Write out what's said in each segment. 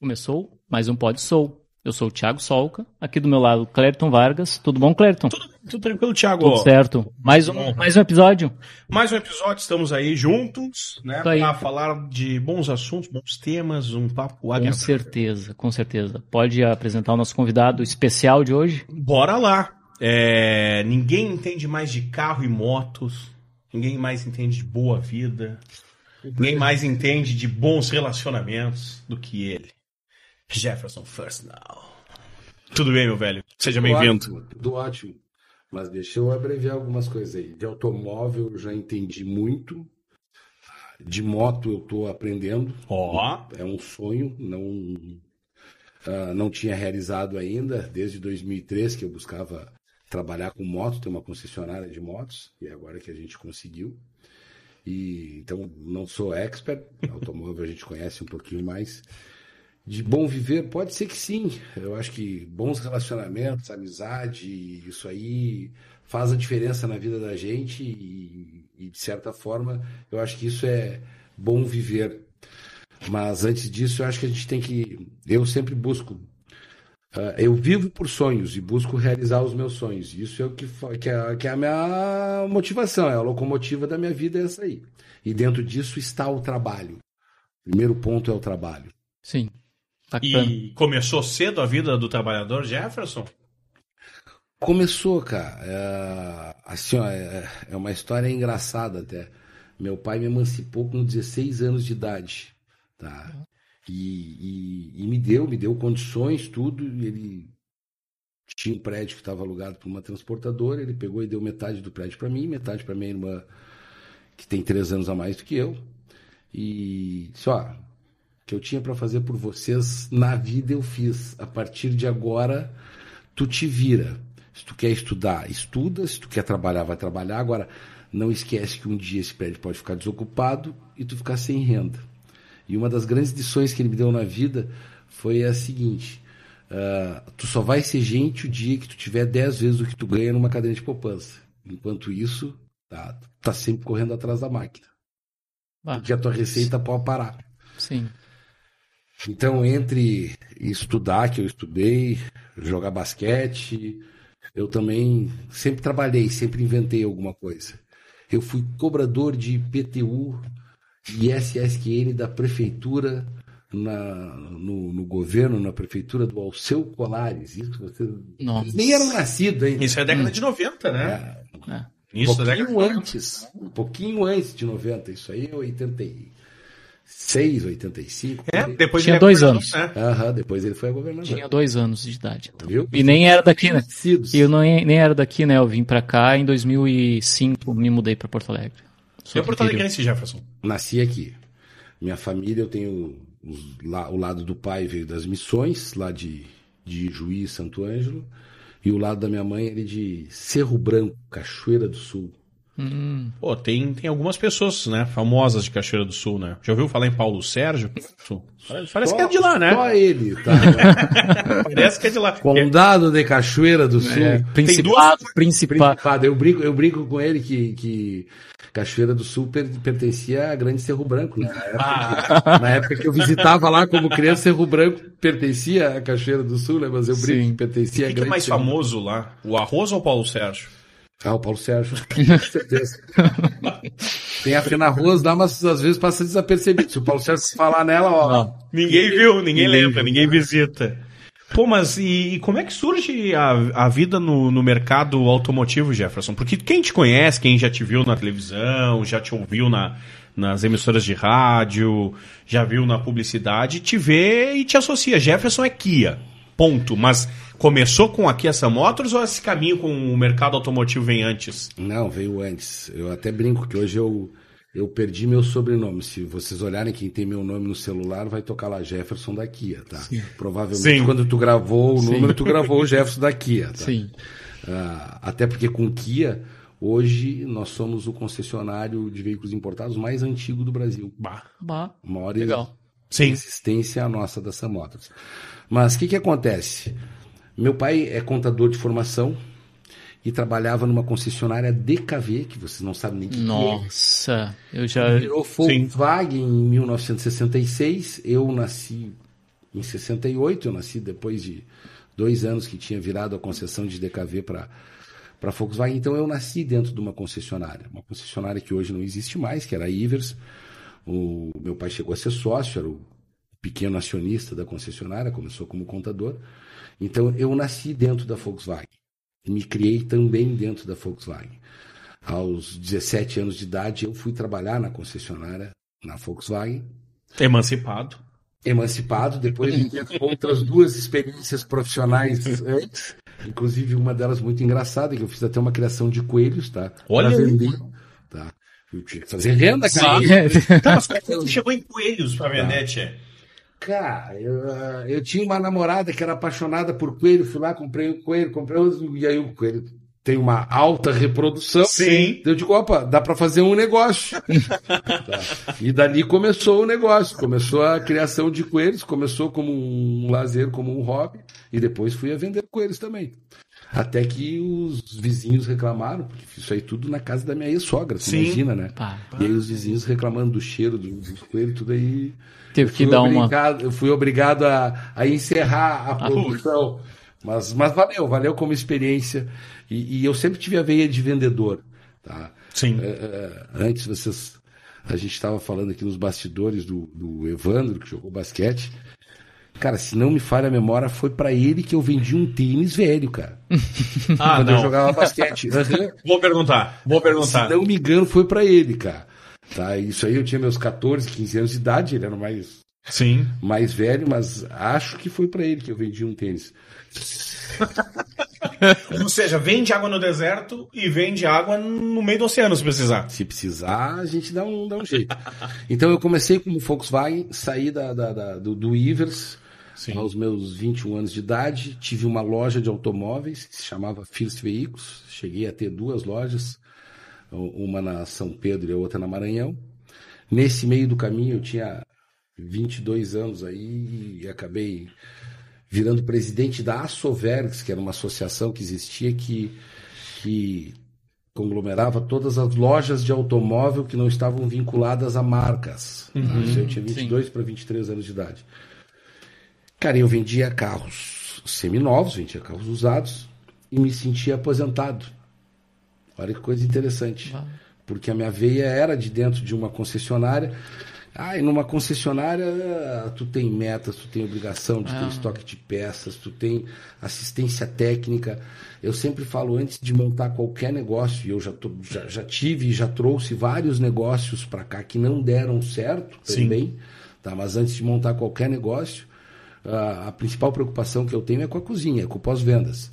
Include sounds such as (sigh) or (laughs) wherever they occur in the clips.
Começou mais um Pod Sou. Eu sou o Thiago Solca, aqui do meu lado, Clériton Vargas. Tudo bom, Clériton? Tudo, tudo tranquilo, Thiago. Tudo certo. Mais um, mais um episódio. Mais um episódio, estamos aí juntos, né? Pra falar de bons assuntos, bons temas, um papo Com agradável. certeza, com certeza. Pode apresentar o nosso convidado especial de hoje? Bora lá. É, ninguém entende mais de carro e motos, ninguém mais entende de boa vida, ninguém mais entende de bons relacionamentos do que ele. Jefferson First Now. Tudo bem, meu velho? Seja bem-vindo. Tudo ótimo. Mas deixa eu abreviar algumas coisas aí. De automóvel eu já entendi muito. De moto eu estou aprendendo. Ó, É um sonho, não ah, não tinha realizado ainda desde 2003 que eu buscava trabalhar com moto, ter uma concessionária de motos e agora que a gente conseguiu. E então não sou expert, (laughs) automóvel a gente conhece um pouquinho mais. De bom viver, pode ser que sim. Eu acho que bons relacionamentos, amizade, isso aí faz a diferença na vida da gente e, e, de certa forma eu acho que isso é bom viver. Mas antes disso, eu acho que a gente tem que. Eu sempre busco. ah, eu vivo por sonhos e busco realizar os meus sonhos. Isso é o que, que, é, que é a minha motivação, é a locomotiva da minha vida, é essa aí. E dentro disso está o trabalho. Primeiro ponto é o trabalho. Sim. Bacana. e começou cedo a vida do trabalhador Jefferson? Começou, cara. É, assim, ó, é, é uma história engraçada até. Meu pai me emancipou com 16 anos de idade, tá? E, e- e me deu, me deu condições, tudo. Ele tinha um prédio que estava alugado por uma transportadora. Ele pegou e deu metade do prédio para mim, metade para minha irmã, que tem três anos a mais do que eu. E disse, ó, o que eu tinha para fazer por vocês na vida eu fiz. A partir de agora, tu te vira. Se tu quer estudar, estuda. Se tu quer trabalhar, vai trabalhar. Agora, não esquece que um dia esse prédio pode ficar desocupado e tu ficar sem renda. E uma das grandes lições que ele me deu na vida foi a seguinte: ah, tu só vai ser gente o dia que tu tiver 10 vezes o que tu ganha numa cadeia de poupança. Enquanto isso, tá, tu tá sempre correndo atrás da máquina. Ah, Porque a tua receita pode parar. sim. Então, entre estudar, que eu estudei, jogar basquete, eu também sempre trabalhei, sempre inventei alguma coisa. Eu fui cobrador de IPTU e SSQN da prefeitura na, no, no governo, na prefeitura do Alceu Colares. Isso você Nossa. Nem eram nascidos ainda. Isso é década de 90, né? É, É. um Isso é década de pouquinho 90. antes, um pouquinho antes de 90. Isso aí é 86, 85. É, depois Tinha ele é dois anos. né? Aham, depois ele foi a governador. Tinha dois anos de idade. Então. Viu? E nem era daqui, né? E eu não, nem era daqui, né? Eu vim pra cá em 2005, me mudei pra Porto Alegre. Sou É do Porto. Alegrense, Jefferson. Nasci aqui. Minha família, eu tenho os- lá- o lado do pai veio das missões, lá de, de Juiz, Santo Ângelo. E o lado da minha mãe ele de Cerro Branco, Cachoeira do Sul. Hum, Pô, tem, tem algumas pessoas, né, famosas de Cachoeira do Sul, né? Já ouviu falar em Paulo Sérgio? Parece, parece que é de lá, né? Só ele, tá? (laughs) Parece que é de lá. Condado de Cachoeira do Sul. é, principado, principado. Principado. Eu brinco, eu brinco com ele que, que Cachoeira do Sul per- pertencia à Grande Cerro Branco. Né? Na, época que, na época que eu visitava lá como criança, Cerro Branco pertencia à Cachoeira do Sul, né? mas eu brinco Sim. que pertencia O à que, que é Grande mais Cerro famoso lá? O arroz ou o Paulo Sérgio? Ah, o Paulo Sérgio, (laughs) com certeza. Tem a Fena Rose lá, mas às vezes passa desapercebido. Se o Paulo Sérgio falar nela, ó. Não. Ninguém viu, ninguém, Ninguém lembra, viu. ninguém visita. Pô, mas e, e como é que surge a, a vida no, no mercado automotivo, Jefferson? Porque quem te conhece, quem já te viu na televisão, já te ouviu na, nas emissoras de rádio, já viu na publicidade, te vê e te associa. Jefferson é Kia. Ponto. Mas começou com a Kia Sam Motors ou esse caminho com o mercado automotivo vem antes? Não, veio antes. Eu até brinco que hoje eu, eu perdi meu sobrenome. Se vocês olharem quem tem meu nome no celular, vai tocar lá Jefferson da Kia, tá? Provavelmente Sim. quando tu gravou o Sim. número, tu gravou o Jefferson da Kia, tá? Sim. Ah, até porque com Kia, hoje nós somos o concessionário de veículos importados mais antigo do Brasil. Bah. Bah, A maior legal. Sim. existência nossa da Sam Motors. Mas o que, que acontece? Meu pai é contador de formação e trabalhava numa concessionária DKV, que vocês não sabem nem o que que é. Nossa, eu já. Virou Volkswagen em 1966. Eu nasci em 68, eu nasci depois de dois anos que tinha virado a concessão de DKV para para Volkswagen. Então eu nasci dentro de uma concessionária, uma concessionária que hoje não existe mais, que era a Ivers. O meu pai chegou a ser sócio, era o pequeno acionista da concessionária, começou como contador. Então eu nasci dentro da Volkswagen. Me criei também dentro da Volkswagen. Aos 17 anos de idade eu fui trabalhar na concessionária na Volkswagen. Emancipado. Emancipado, depois de outras duas experiências profissionais antes, inclusive uma delas muito engraçada, que eu fiz até uma criação de coelhos, tá? Olha tá? Eu tinha que fazer renda, cara. (laughs) Tá, mas como é que chegou em coelhos pra vender, Tchê? Cara, eu, eu tinha uma namorada que era apaixonada por coelho, fui lá, comprei um coelho, comprei outro, e aí o coelho tem uma alta reprodução. Sim. Eu digo, opa, dá para fazer um negócio. (laughs) Tá. E dali começou o negócio, começou a criação de coelhos, começou como um lazer, como um hobby, e depois fui a vender coelhos também. Até que os vizinhos reclamaram, porque isso aí tudo na casa da minha ex-sogra, imagina, né? Pá. E aí os vizinhos reclamando do cheiro dos dos coelhos, tudo aí. Teve Eu que fui dar uma. obrigado- Eu fui obrigado a, a encerrar a (laughs) Ah, produção. Mas, mas valeu, valeu como experiência. E, e eu sempre tive a veia de vendedor. Tá? Sim. É, é, antes vocês. A gente estava falando aqui nos bastidores do, do Evandro, que jogou basquete. Cara, se não me falha a memória, foi para ele que eu vendi um tênis velho, cara. (laughs) Ah, quando eu não. jogava basquete. (laughs) Vou perguntar, vou perguntar. Se não me engano, foi para ele, cara. Tá? Isso aí eu tinha meus 14, 15 anos de idade, ele era mais, Sim. mais velho, mas acho que foi para ele que eu vendi um tênis. (laughs) Ou seja, vende água no deserto e vende água no meio do oceano, se precisar. Se precisar, a gente dá um, dá um jeito. Então eu comecei como Volkswagen, saí da, da- da- do, do Ivers Sim. aos meus 21 anos de idade, tive uma loja de automóveis que se chamava First Veículos, cheguei a ter duas lojas, uma na São Pedro e a outra na Maranhão. Nesse meio do caminho eu tinha 22 anos aí e acabei virando presidente da Assovergs, que era uma associação que existia que, que conglomerava todas as lojas de automóvel que não estavam vinculadas a marcas. tá? Isso eu tinha 22 para 23 anos de idade. Cara, eu vendia carros seminovos, vendia carros usados e me sentia aposentado. Olha que coisa interessante. Porque a minha veia era de dentro de uma concessionária. Ah, e numa concessionária tu tem metas, tu tem obrigação de ter estoque de peças, tu tem assistência técnica. Eu sempre falo antes de montar qualquer negócio, e eu já, tô- já, já tive e já trouxe vários negócios para cá que não deram certo Sim. também, tá? mas antes de montar qualquer negócio, a, a principal preocupação que eu tenho é com a cozinha, é com o pós-vendas.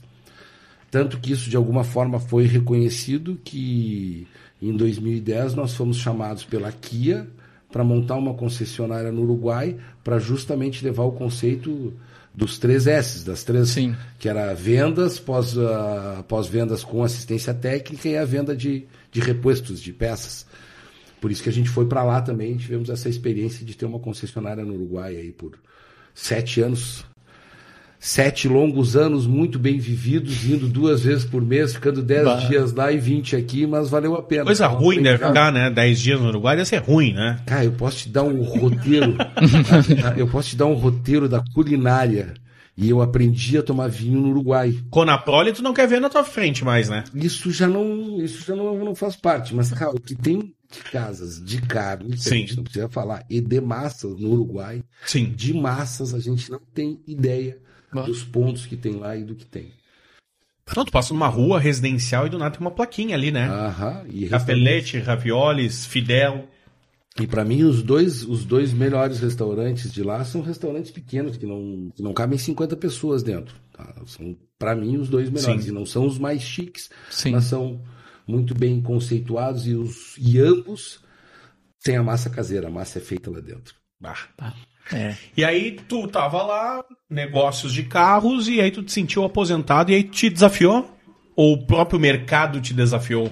Tanto que isso de alguma forma foi reconhecido que em 2010 nós fomos chamados pela Kia para montar uma concessionária no Uruguai para justamente levar o conceito dos três S, das três, Sim. que era vendas, pós, ah, pós-vendas com assistência técnica e a venda de, de repostos, de peças. Por isso que a gente foi para lá também, tivemos essa experiência de ter uma concessionária no Uruguai aí por sete anos. Sete longos anos muito bem vividos, indo duas vezes por mês, ficando dez Bah. dias lá e 20 aqui, mas valeu a pena. Coisa Então, ruim deve ficar, né? 10 dias no Uruguai deve ser ruim, né? Cara, eu posso te dar um roteiro. (laughs) eu posso te dar um roteiro da culinária. E eu aprendi a tomar vinho no Uruguai. Conaprole tu não quer ver na tua frente mais, né? Isso já não, isso já não, não faz parte. Mas, cara, o que tem de casas de carne, que a Sim. gente não precisa falar, e de massas no Uruguai, Sim. de massas a gente não tem ideia Bah. dos pontos que tem lá e do que tem. Não, tu passa numa rua residencial e do nada tem uma plaquinha ali, né? Aham. E Capelete, raviolis, fidel. E para mim os dois, os dois melhores restaurantes de lá são restaurantes pequenos que não, que não cabem 50 pessoas dentro. tá? São para mim os dois melhores Sim. e não são os mais chiques, Sim. mas são muito bem conceituados e os e ambos têm a massa caseira, a massa é feita lá dentro. Bah. É. E aí tu tava lá, negócios de carros, e aí tu te sentiu aposentado e aí te desafiou? Ou o próprio mercado te desafiou?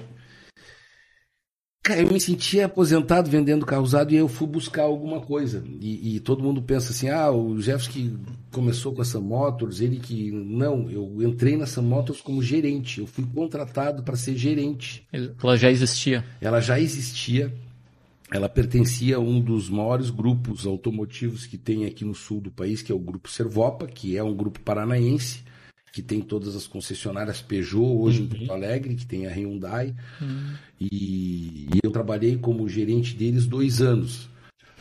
Cara, eu me sentia aposentado vendendo carro usado e eu fui buscar alguma coisa. E, e todo mundo pensa assim: ah, o Jefferson que começou com a Sam Motors, ele que. Não, eu entrei na Sam Motors como gerente. Eu fui contratado para ser gerente. Ela já existia. Ela já existia. Ela pertencia a um dos maiores grupos automotivos que tem aqui no sul do país, que é o Grupo Servopa, que é um grupo paranaense, que tem todas as concessionárias Peugeot hoje em Porto Alegre, que tem a Hyundai. E, e eu trabalhei como gerente deles dois anos.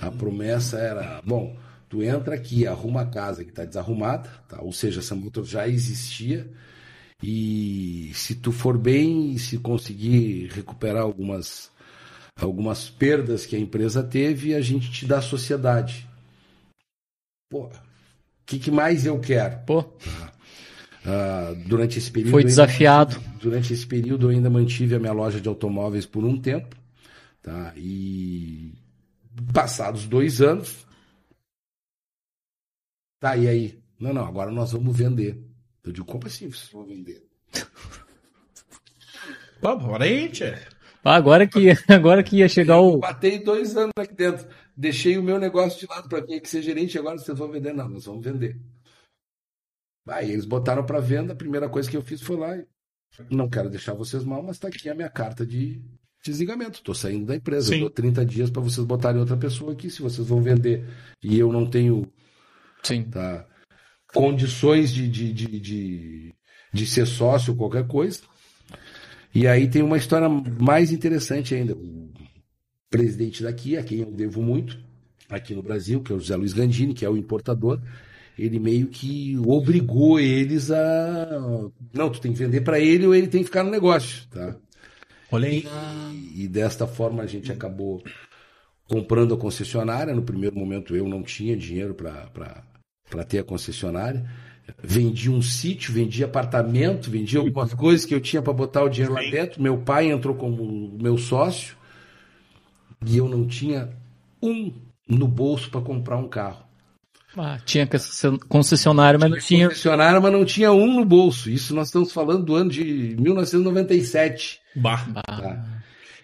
A promessa era, bom, tu entra aqui, arruma a casa que está desarrumada, tá? ou seja, essa moto já existia, e se tu for bem e se conseguir recuperar algumas, algumas perdas que a empresa teve, a gente te dá a sociedade. Pô, o que, que mais eu quero? Pô, Ah, durante esse período Foi eu ainda desafiado. mantive- durante esse período eu ainda mantive a minha loja de automóveis por um tempo, tá? E passados dois anos, tá e aí? Não, não, agora nós vamos vender. Eu digo, como assim vocês vão vender? Bora aí, tchê. Agora que, (laughs) agora que ia chegar o. Batei dois anos aqui dentro, deixei o meu negócio de lado para vir aqui ser gerente. Agora vocês vão vender? Não, nós vamos vender. Aí eles botaram para venda. A primeira coisa que eu fiz foi lá. e, Não quero deixar vocês mal, mas está aqui a minha carta de desligamento. Estou saindo da empresa. Sim. Eu dou 30 dias para vocês botarem outra pessoa aqui. Se vocês vão vender e eu não tenho Sim. tá, condições de, de, de, de, de ser sócio ou qualquer coisa. E aí tem uma história mais interessante ainda. O presidente daqui, a quem eu devo muito, aqui no Brasil, que é o José Luiz Gandini, que é o importador, ele meio que obrigou eles a. Não, tu tem que vender para ele ou ele tem que ficar no negócio. Tá? Olha aí. E desta forma a gente acabou comprando a concessionária. No primeiro momento eu não tinha dinheiro para ter a concessionária. Vendi um sítio, vendi apartamento, vendi algumas (laughs) coisas que eu tinha para botar o dinheiro lá dentro. Meu pai entrou como meu sócio e eu não tinha um no bolso para comprar um carro. Ah, tinha concessionário, mas não tinha. Concessionária, mas não tinha um no bolso. Isso nós estamos falando do ano de 1997. Bah. Ah,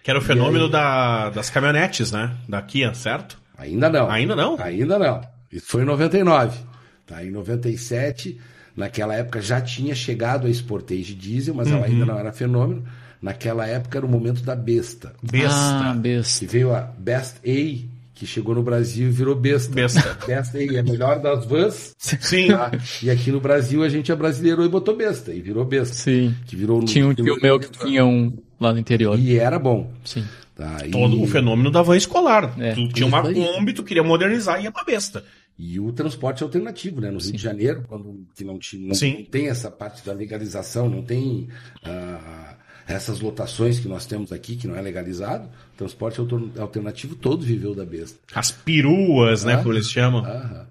Que era o fenômeno da, das caminhonetes, né? Da Kia, certo? Ainda não. Ainda não? Ainda não. Isso foi em 99. Tá? Em 97, naquela época já tinha chegado a Sportage Diesel, mas Uhum. ela ainda não era fenômeno. Naquela época era o momento da besta. Besta. Ah, besta. Que veio a Best A, que chegou no Brasil e virou besta. Besta. (laughs) Best A é a melhor das vans. Sim. tá? E aqui no Brasil a gente abrasileirou e botou besta. E virou besta. Sim. Que virou Tinha um tio meu que tinha um lá no interior. E era bom. Sim. Tá? E- Todo o fenômeno da van escolar. É. tu tinha uma. Kombi, tu queria modernizar e ia pra besta. E o transporte alternativo, né? No Rio de Janeiro, quando que não, ti- não, Sim. não tem essa parte da legalização, não tem ah, essas lotações que nós temos aqui, que não é legalizado, transporte alter- alternativo todo viveu da besta. As peruas, né? Ah. Como eles chamam. Aham.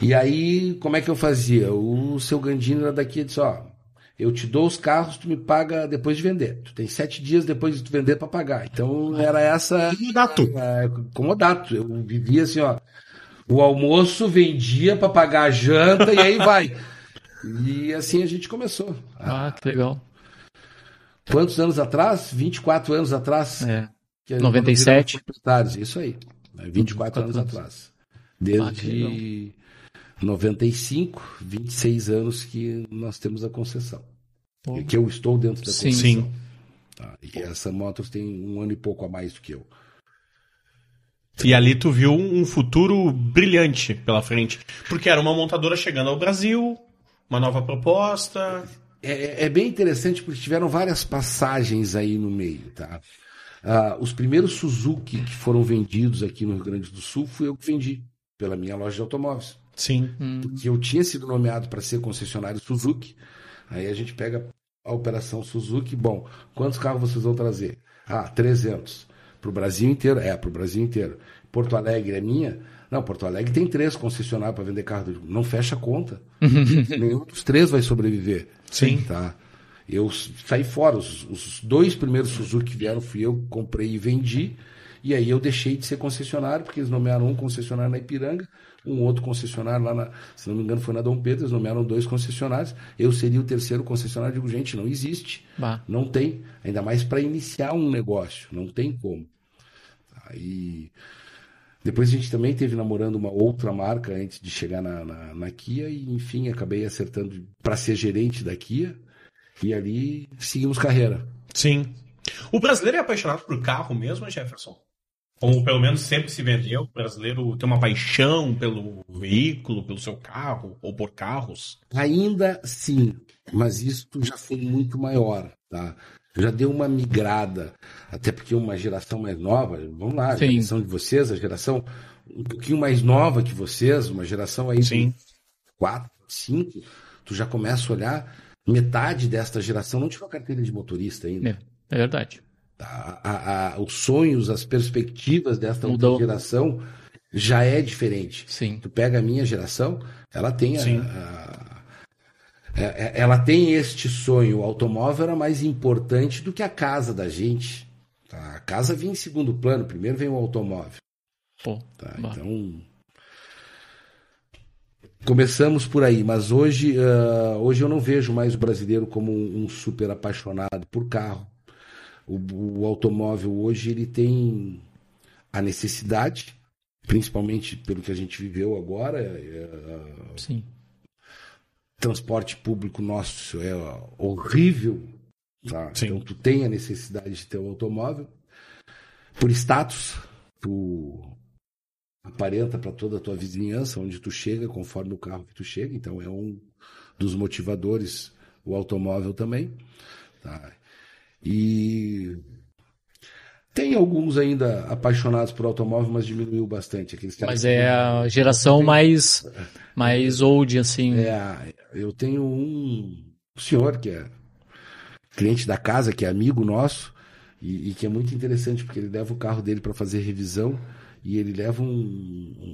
E aí, como é que eu fazia? O seu Gandini era daqui e disse, ó, eu te dou os carros, tu me paga depois de vender. Tu tem sete dias depois de tu vender para pagar. Então era essa Dato. é, comodato. Eu vivia assim, ó. O almoço vendia para pagar a janta e aí vai. E assim a gente começou. Ah, que legal. Quantos anos atrás? 24 anos atrás. É. que é 97. quando viramos proprietários. Isso aí. né, 24 anos 24 anos. atrás. Ah, Desde 95, 26 anos que nós temos a concessão. Pô. Que eu estou dentro da concessão. Sim. Tá? E essa Motors tem um ano e pouco a mais do que eu. E ali tu viu um futuro brilhante pela frente. Porque era uma montadora chegando ao Brasil, uma nova proposta. É, é bem interessante porque tiveram várias passagens aí no meio, tá? Ah, os primeiros Suzuki que foram vendidos aqui no Rio Grande do Sul fui eu que vendi pela minha loja de automóveis. Sim. Porque eu tinha sido nomeado para ser concessionário Suzuki. Aí a gente pega a operação Suzuki. Bom, quantos carros vocês vão trazer? Ah, 300. Para o Brasil inteiro? É, para o Brasil inteiro. Porto Alegre é minha? Não, Porto Alegre tem três concessionários para vender carro. Não fecha a conta. (laughs) Nenhum dos três vai sobreviver. Sim. Tá? Eu saí fora. Os, os dois primeiros Suzuki que vieram fui eu que comprei e vendi. E aí eu deixei de ser concessionário, porque eles nomearam um concessionário na Ipiranga, um outro concessionário lá na, se não me engano, foi na Dom Pedro, eles nomearam dois concessionários. Eu seria o terceiro concessionário. Digo, gente, não existe. Bah. Não tem. Ainda mais para iniciar um negócio. Não tem como. Aí. Depois a gente também teve namorando uma outra marca antes de chegar na, na, na Kia e, enfim, acabei acertando para ser gerente da Kia e ali seguimos carreira. Sim. O brasileiro é apaixonado por carro mesmo, Jefferson? Como pelo menos sempre se vendeu, o brasileiro tem uma paixão pelo veículo, pelo seu carro ou por carros? Ainda sim, mas isso já foi muito maior, tá? Já deu uma migrada, até porque uma geração mais nova, vamos lá, a Sim. geração de vocês, a geração um pouquinho mais nova que vocês, uma geração aí Sim. de quatro, cinco, tu já começa a olhar, metade desta geração não tirou carteira de motorista ainda. É, é verdade. Tá? A- a- os sonhos, as perspectivas desta outra Mudou. geração já é diferente. Sim. Tu pega a minha geração, ela tem a- a- ela tem este sonho. O automóvel era mais importante do que a casa da gente. tá? A casa vinha em segundo plano, primeiro vem o automóvel. Pô, tá? Então começamos por aí, mas hoje, ah, hoje eu não vejo mais o brasileiro como um, um super apaixonado por carro. O, o automóvel hoje ele tem a necessidade, principalmente pelo que a gente viveu agora. é, ah, sim. Transporte público nosso é horrível. Tá? Então tu tem a necessidade de ter um automóvel. Por status, tu aparenta para toda a tua vizinhança onde tu chega, conforme o carro que tu chega. Então é um dos motivadores o automóvel também. Tá? E tem alguns ainda apaixonados por automóvel, mas diminuiu bastante. Aqueles Mas é a geração mais, mais old, assim. é, eu tenho um senhor que é cliente da casa, que é amigo nosso, e, e que é muito interessante, porque ele leva o carro dele para fazer revisão e ele leva um-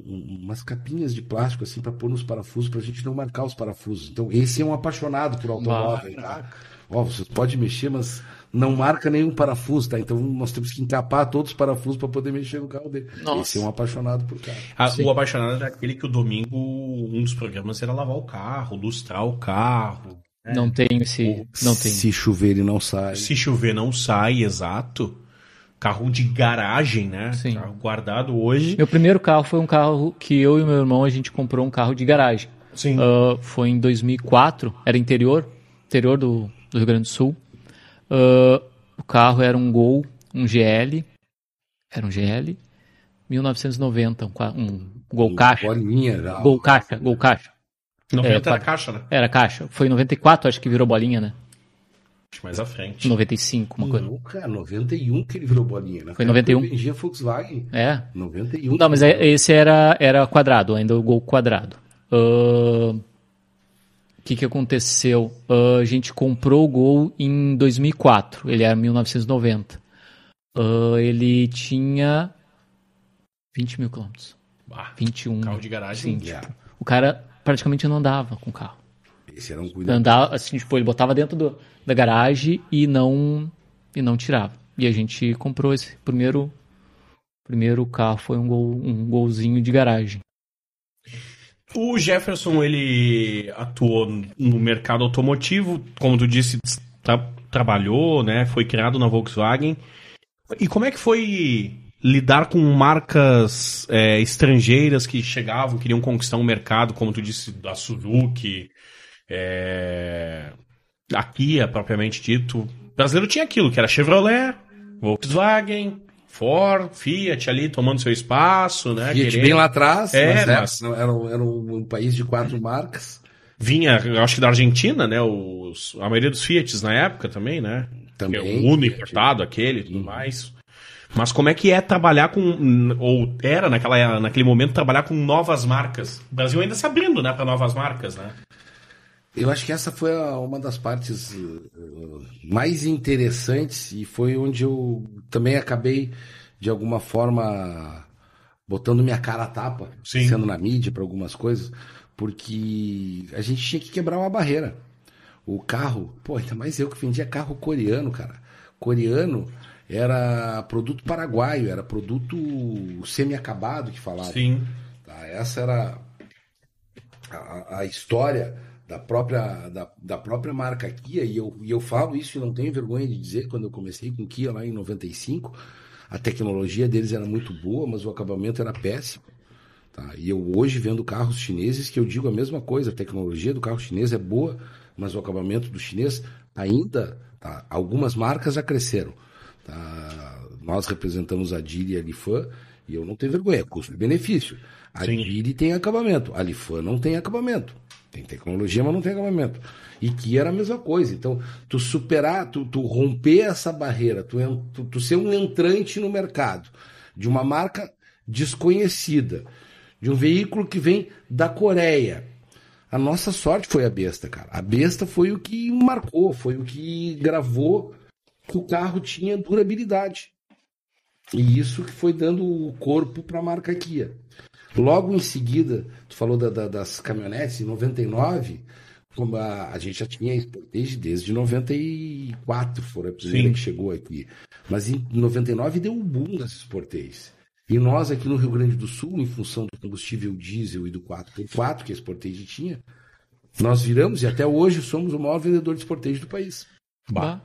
um- umas capinhas de plástico assim para pôr nos parafusos, para a gente não marcar os parafusos. Então, esse é um apaixonado por automóvel. tá? Ó, você pode mexer, mas não marca nenhum parafuso, tá? Então, nós temos que encapar todos os parafusos para poder mexer no carro dele. Nossa. Esse é um apaixonado por carro. Ah, o apaixonado era aquele que o domingo, um dos programas era lavar o carro, lustrar o carro. Não tem esse. Não tem. Se chover, ele não sai. Se chover, não sai, exato. Carro de garagem, né? Sim. Carro guardado hoje. Meu primeiro carro foi um carro que eu e meu irmão a gente comprou um carro de garagem. Sim. Ah, foi em 2004, era interior, interior do, do Rio Grande do Sul. Ah, o carro era um Gol, um GL, era um GL, 1990, um, um Gol caixa, Bolinha já. Gol caixa, Gol caixa. 90 é, era quatro. caixa, né? Era caixa. Foi em 94, acho que virou bolinha, né? Acho mais à frente. 95, uma coisa. Não, cara, 91 que ele virou bolinha, né? Foi 91? Eu vendia Volkswagen. É, 91. Não, mas é- esse era, era quadrado, ainda o gol quadrado. Ah, O que, que aconteceu? Ah, a gente comprou o gol em 2004, ele era 1990. Ah, ele tinha 20 mil quilômetros. Bah, 21. carro de garagem. Sim, Yeah. O cara praticamente não andava com o carro. Esse era um cuidado. Andava, assim, tipo, ele botava dentro do- da garagem e não, e não tirava. E a gente comprou esse primeiro, primeiro carro, foi um, gol, um golzinho de garagem. O Jefferson, ele atuou no mercado automotivo, como tu disse, tra- trabalhou, né? Foi criado na Volkswagen. E como é que foi lidar com marcas é, estrangeiras que chegavam, queriam conquistar um mercado, como tu disse, da Suzuki, é, a Kia, propriamente dito. O brasileiro tinha aquilo, que era Chevrolet, Volkswagen, Ford, Fiat ali tomando seu espaço, né? Fiat querendo- bem lá atrás, É, mas, é, não, era, um- era um, país de quatro marcas. Vinha, eu acho que da Argentina, né? Os, a maioria dos Fiats na época também, né? Também, Que é o Uno importado, aquele e tudo mais. Mas como é que é trabalhar com. Ou era naquela, naquele momento trabalhar com novas marcas? O Brasil ainda se abrindo, né, para novas marcas, né? Eu acho que essa foi a- uma das partes uh, mais interessantes e foi onde eu também acabei, de alguma forma, botando minha cara a tapa, Sim. sendo na mídia para algumas coisas, porque a gente tinha que quebrar uma barreira. O carro, pô, ainda mais eu que vendia carro coreano, cara. Coreano era produto paraguaio, era produto semi-acabado que falava. Sim. Tá? Essa era a, a história da própria, da, da própria marca Kia, e eu, e eu falo isso e não tenho vergonha de dizer, quando eu comecei com Kia lá em 95, a tecnologia deles era muito boa, mas o acabamento era péssimo. Tá? E eu hoje vendo carros chineses que eu digo a mesma coisa, a tecnologia do carro chinês é boa, mas o acabamento do chinês ainda, tá? algumas marcas já cresceram. Tá? nós representamos a DIR e a Lifan, e eu não tenho vergonha, custo-benefício. A Sim. DIR tem acabamento, a Lifan não tem acabamento. Tem tecnologia, mas não tem acabamento. E que era a mesma coisa. Então, tu superar, tu, tu romper essa barreira, tu, tu, tu ser um entrante no mercado de uma marca desconhecida, de um veículo que vem da Coreia. A nossa sorte foi a besta, cara. A besta foi o que marcou, foi o que gravou que o carro tinha durabilidade. E isso que foi dando o corpo para a marca Kia. Logo em seguida, tu falou da- da- das caminhonetes, em 99, como a, a gente já tinha Sportage desde 94, foi a primeira Sim. que chegou aqui. Mas em 99 deu um boom das Sportages. E nós aqui no Rio Grande do Sul, em função do combustível diesel e do 4x4 que a Sportage tinha, nós viramos e até hoje somos o maior vendedor de Sportage do país. Bah.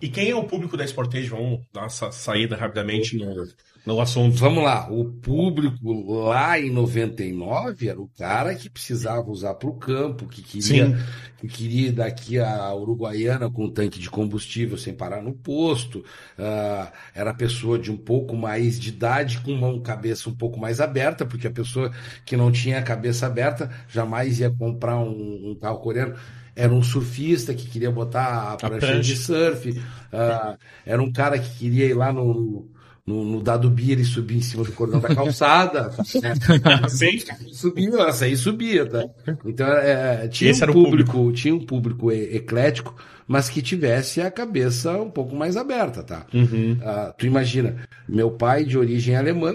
E quem é o público da Sportage? Vamos dar essa saída rapidamente no, no assunto. Vamos lá, o público lá em 99 era o cara que precisava usar para o campo, que queria, Sim. que queria ir daqui a Uruguaiana com um tanque de combustível sem parar no posto. Ah, era pessoa de um pouco mais de idade, com uma cabeça um pouco mais aberta, porque a pessoa que não tinha a cabeça aberta jamais ia comprar um, um carro coreano. Era um surfista que queria botar a prancha de surf. ah, era um cara que queria ir lá no, no, no dado beer e subir em cima do cordão da calçada. (laughs) né? Sim. Subia, essa aí subia, tá? Então, é, tinha, Esse um era o público, tinha um público eclético, mas que tivesse a cabeça um pouco mais aberta, tá? Uhum. Ah, tu imagina, meu pai de origem alemã,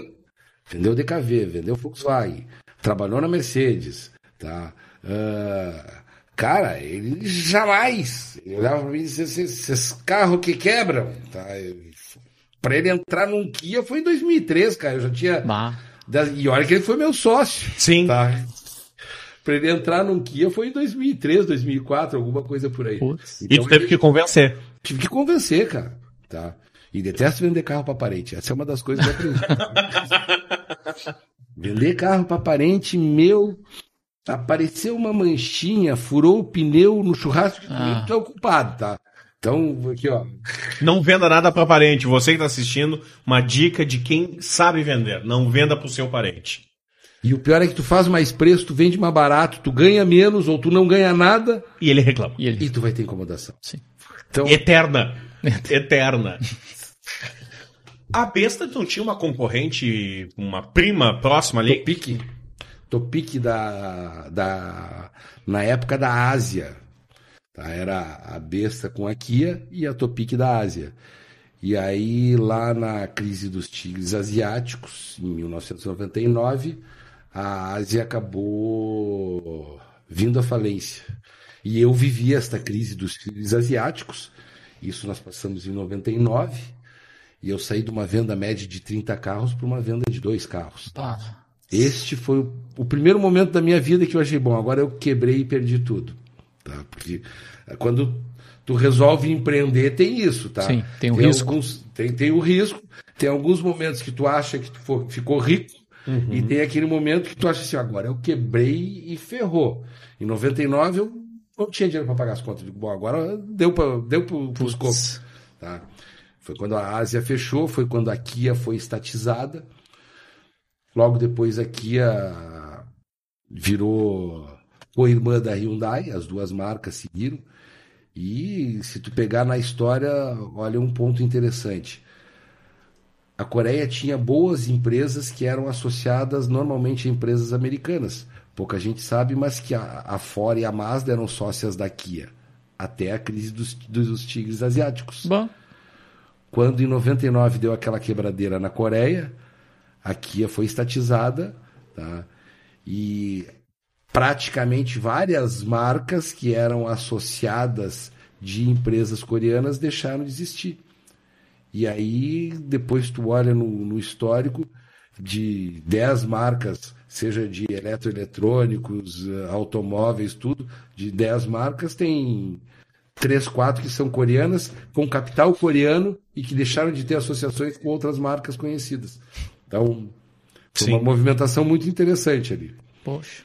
vendeu DKV, vendeu Volkswagen, trabalhou na Mercedes, tá? Ah, cara, ele jamais, ele olhava pra mim e dizia, "Esses- esses carros que quebram, tá? Pra ele entrar num Kia foi em 2003, cara, eu já tinha... Bah. E olha que ele foi meu sócio. Sim. Tá? Pra ele entrar num Kia foi em 2003, 2004, alguma coisa por aí. Putz. E Então, tu teve que convencer. tive que convencer, cara. Tá? E detesto vender carro pra parente. Essa é uma das coisas que eu aprendi. (laughs) vender carro pra parente, meu. Apareceu uma manchinha, furou o pneu no churrasco, Ah. tu é o culpado, tá? Então, aqui, ó. Não venda nada para parente. Você que tá assistindo, uma dica de quem sabe vender. Não venda pro seu parente. E o pior é que tu faz mais preço, tu vende mais barato, tu ganha menos ou tu não ganha nada E ele reclama. E ele? e tu vai ter incomodação. Sim. Então, Eterna. Eterna. (laughs) A besta não tinha uma concorrente, uma prima próxima ali? Topic, Topic da, da, na época da Ásia. Tá? Era a besta com a Kia e a Topic da Ásia. E aí, lá na crise dos tigres asiáticos, em 1999, a Ásia acabou vindo à falência. E eu vivi esta crise dos tigres asiáticos, isso nós passamos em 99, e eu saí de uma venda média de 30 carros para uma venda de dois carros. Bah. Este foi o, o primeiro momento da minha vida que eu achei bom. Agora eu quebrei e perdi tudo. Tá? Porque eh, quando tu resolve empreender, tem isso, tá? Sim, tem o risco. Alguns, tem, tem o risco. Tem alguns momentos que tu acha que tu for- ficou rico. E tem aquele momento que tu acha assim, agora eu quebrei e ferrou. Em 99 eu não tinha dinheiro para pagar as contas. Digo, bom, agora deu para deu pro, pros cocos. Tá? Foi quando a Ásia fechou, foi quando a Kia foi estatizada. Logo depois a Kia virou co-irmã da Hyundai, as duas marcas seguiram. E se tu pegar na história, olha um ponto interessante. A Coreia tinha boas empresas que eram associadas normalmente a empresas americanas. Pouca gente sabe, mas que a, a Ford e a Mazda eram sócias da Kia. Até a crise dos, dos tigres asiáticos. Bom. Quando em 99 deu aquela quebradeira na Coreia, a Kia foi estatizada, tá? E praticamente várias marcas que eram associadas de empresas coreanas deixaram de existir. E aí, depois tu olha no, no histórico de 10 marcas, seja de eletroeletrônicos, eh, automóveis, tudo, de 10 marcas, tem três, quatro que são coreanas, com capital coreano e que deixaram de ter associações com outras marcas conhecidas. Então, foi Sim. uma movimentação muito interessante ali. Poxa.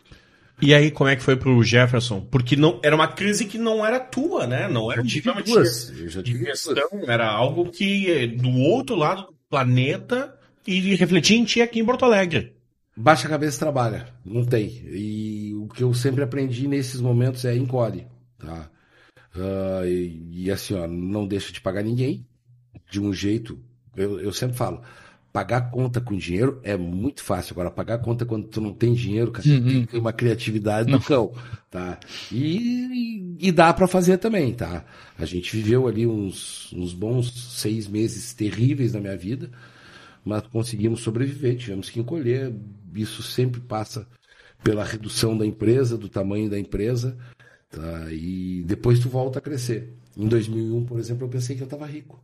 E aí, como é que foi pro Jefferson? Porque não era uma crise que não era tua, né? Não era duas. de, Eu já de tive gestão, era algo que eh, do outro lado do planeta e refletia em ti aqui em Porto Alegre. Baixa a cabeça e trabalha. Não tem. E o que eu sempre aprendi nesses momentos é encolhe. Tá? Ah, e, e assim, ó, não deixa de pagar ninguém. De um jeito. Eu, eu sempre falo. Pagar conta com dinheiro é muito fácil. Agora, pagar conta quando tu não tem dinheiro, cara, Uhum. tem que ter uma criatividade do cão, tá? E, e dá pra fazer também, tá? A gente viveu ali uns, uns bons seis meses terríveis na minha vida, mas conseguimos sobreviver, tivemos que encolher. Isso sempre passa pela redução da empresa, do tamanho da empresa, tá? E depois tu volta a crescer. Em 2001, por exemplo, eu pensei que eu estava rico.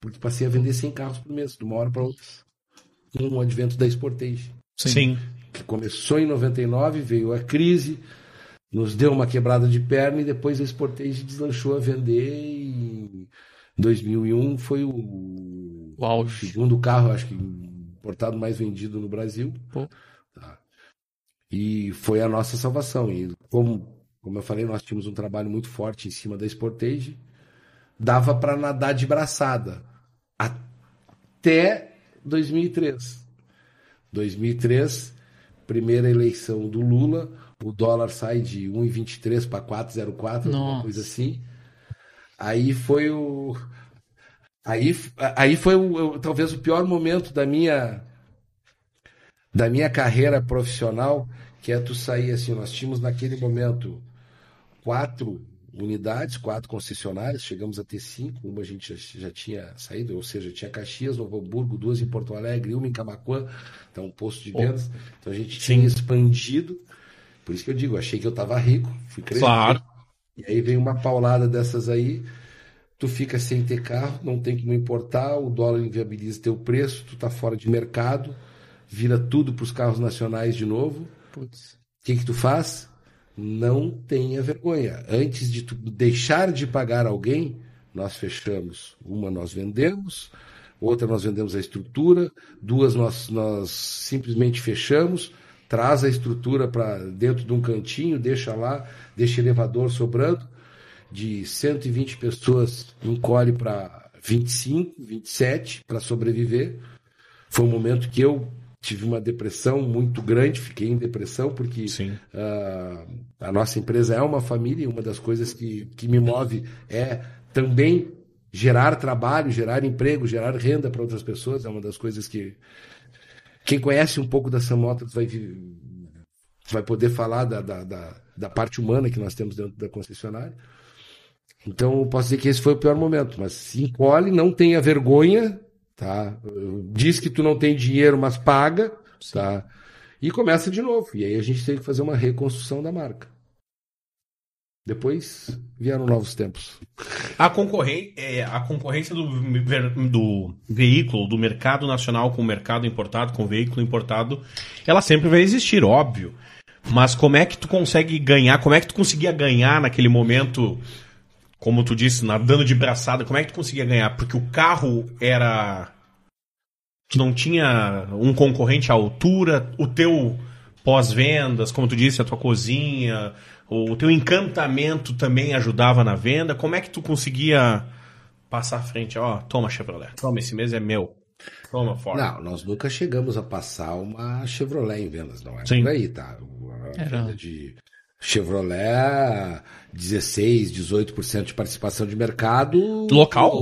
Porque passei a vender 100 carros por mês, de uma hora para outra. Com o advento da Sportage Sim. que começou em 99, veio a crise, nos deu uma quebrada de perna e depois a Sportage deslanchou a vender e em 2001 foi o, O auge. segundo carro, acho que importado mais vendido no Brasil. Pô. Tá. E foi a nossa salvação. E como, como eu falei, nós tínhamos um trabalho muito forte em cima da Sportage, dava para nadar de braçada até 2003. 2003, primeira eleição do Lula, o dólar sai de 1,23 para 4,04, alguma coisa assim. Aí foi o aí, aí foi o- talvez o pior momento da minha da minha carreira profissional, que é tu sair assim, nós tínhamos naquele momento quatro unidades, quatro concessionárias, chegamos a ter cinco, uma a gente já, já tinha saído, ou seja, tinha Caxias, Novo Hamburgo, duas em Porto Alegre, uma em Camacuã, então um posto de vendas. Então a gente tinha expandido. Por isso que eu digo, achei que eu estava rico, fui crescendo. Claro. E aí vem uma paulada dessas aí, tu fica sem ter carro, não tem como importar, o dólar inviabiliza teu preço, tu tá fora de mercado, vira tudo para os carros nacionais de novo. Putz. O que, que tu faz? Não tenha vergonha. Antes de deixar de pagar alguém, nós fechamos. Uma nós vendemos, outra nós vendemos a estrutura, duas nós, nós simplesmente fechamos, traz a estrutura para dentro de um cantinho, deixa lá, deixa elevador sobrando. De 120 pessoas, encolhe para 25, 27 para sobreviver. Foi um momento que eu tive uma depressão muito grande, fiquei em depressão, porque ah, a nossa empresa é uma família e uma das coisas que, que me move é também gerar trabalho, gerar emprego, gerar renda para outras pessoas. É uma das coisas que. Quem conhece um pouco da Sam Motors vai, vai poder falar da, da, da, da parte humana que nós temos dentro da concessionária. Então, posso dizer que esse foi o pior momento. Mas se encolhe, não tenha vergonha, tá? Diz que tu não tem dinheiro, mas paga, tá? E começa de novo. E aí a gente tem que fazer uma reconstrução da marca. Depois vieram novos tempos. A, concorren é, a concorrência do, do veículo, do mercado nacional com o mercado importado, com o veículo importado, ela sempre vai existir, óbvio. Mas como é que tu consegue ganhar? Como é que tu conseguia ganhar naquele momento, como tu disse, nadando de braçada? Como é que tu conseguia ganhar? Porque o carro era. Tu não tinha um concorrente à altura, o teu pós-vendas, como tu disse, a tua cozinha, o teu encantamento também ajudava na venda. Como é que tu conseguia passar à frente? Ó, toma Chevrolet, toma, esse mês é meu. Toma, Ford. Não, nós nunca chegamos a passar uma Chevrolet em vendas, não é Sim. por aí, tá? A Era. venda de Chevrolet, 16, 18% de participação de mercado. Local?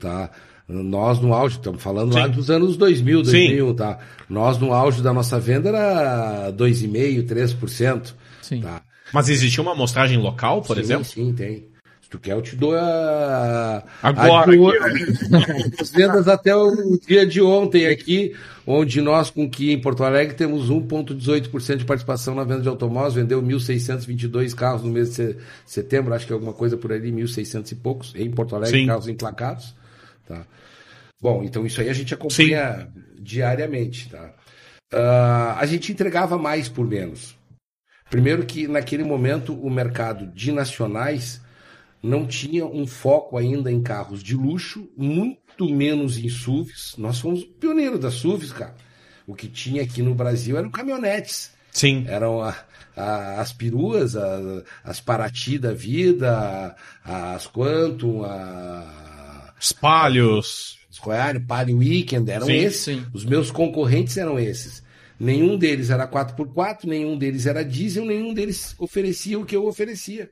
Tá. Nós no auge, estamos falando lá Sim. dos anos 2000, Sim. 2001, tá? Nós no auge da nossa venda era 2,5%, 3%. Sim. Tá? Mas existia uma amostragem local, por sim, exemplo? Sim, tem. Se tu quer, eu te dou a. Agora, a- as (laughs) vendas até o dia de ontem aqui, onde nós, com que em Porto Alegre, temos 1,18% de participação na venda de automóveis, vendeu 1.622 carros no mês de se- setembro, acho que é alguma coisa por ali, 1.600 e poucos, em Porto Alegre, Sim. carros emplacados. Tá? Bom, então isso aí a gente acompanha diariamente. Tá? Ah, a gente entregava mais por menos. Primeiro que naquele momento o mercado de nacionais não tinha um foco ainda em carros de luxo, muito menos em SUVs. Nós fomos pioneiros das SUVs, cara. O que tinha aqui no Brasil eram caminhonetes. Sim. Eram a, a, as peruas, a, as Paraty da vida, as Quantum, a, Espalhos. os Royale, Palio Weekend, eram Sim, esses. sim. Os meus concorrentes eram esses. Nenhum deles era 4x4, nenhum deles era diesel, nenhum deles oferecia o que eu oferecia.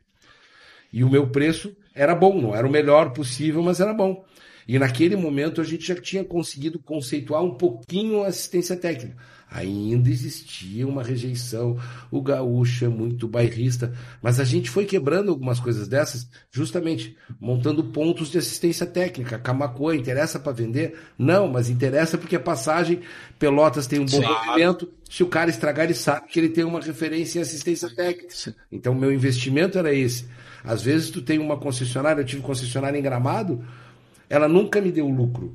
E o meu preço era bom, não era o melhor possível, mas era bom. E naquele momento a gente já tinha conseguido conceituar um pouquinho a assistência técnica. Ainda existia uma rejeição, o gaúcho é muito bairrista, mas a gente foi quebrando algumas coisas dessas, justamente montando pontos de assistência técnica. Camacoa interessa para vender? Não, mas interessa porque a passagem Pelotas tem um bom Claro. movimento. Se o cara estragar, ele sabe que ele tem uma referência em assistência técnica. Então, meu investimento era esse. Às vezes, tu tem uma concessionária, eu tive concessionária em Gramado, ela nunca me deu lucro,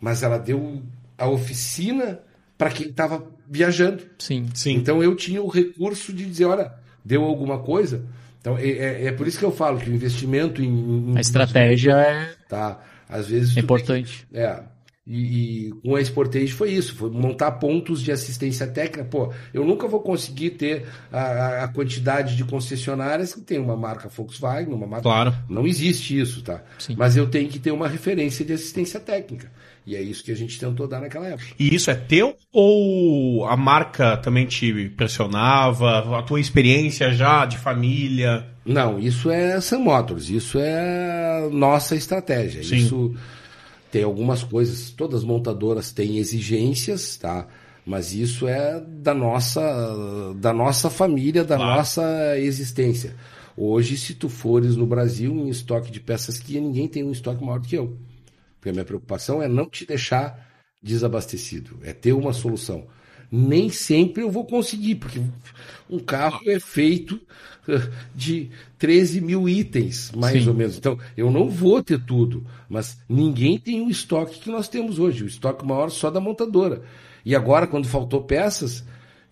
mas ela deu a oficina para quem estava viajando. Sim. Sim. Então, eu tinha o recurso de dizer, olha, deu alguma coisa. Então, é, é- é por isso que eu falo que o investimento em... em- A estratégia é Tá? Às vezes... tu tem que- importante. é. E, e com a Sportage foi isso, foi montar pontos de assistência técnica. Pô, eu nunca vou conseguir ter a, a- quantidade de concessionárias que tem uma marca Volkswagen, uma marca. Claro. Não existe isso, tá? Sim. Mas eu tenho que ter uma referência de assistência técnica. E é isso que a gente tentou dar naquela época. E isso é teu ou a marca também te pressionava? A tua experiência já de família? Não, isso é Sun Motors, isso é nossa estratégia. Sim. Isso tem algumas coisas, todas as montadoras têm exigências, tá? Mas isso é da nossa, da nossa família, da Claro. nossa existência. Hoje, se tu fores no Brasil em estoque de peças Kia, ninguém tem um estoque maior do que eu. Porque a minha preocupação é não te deixar desabastecido, é ter uma solução. Nem sempre eu vou conseguir, porque um carro é feito eh, de 13 mil itens, mais Sim. ou menos. Então, eu não vou ter tudo, mas ninguém tem o estoque que nós temos hoje, o estoque maior só da montadora. E agora, quando faltou peças,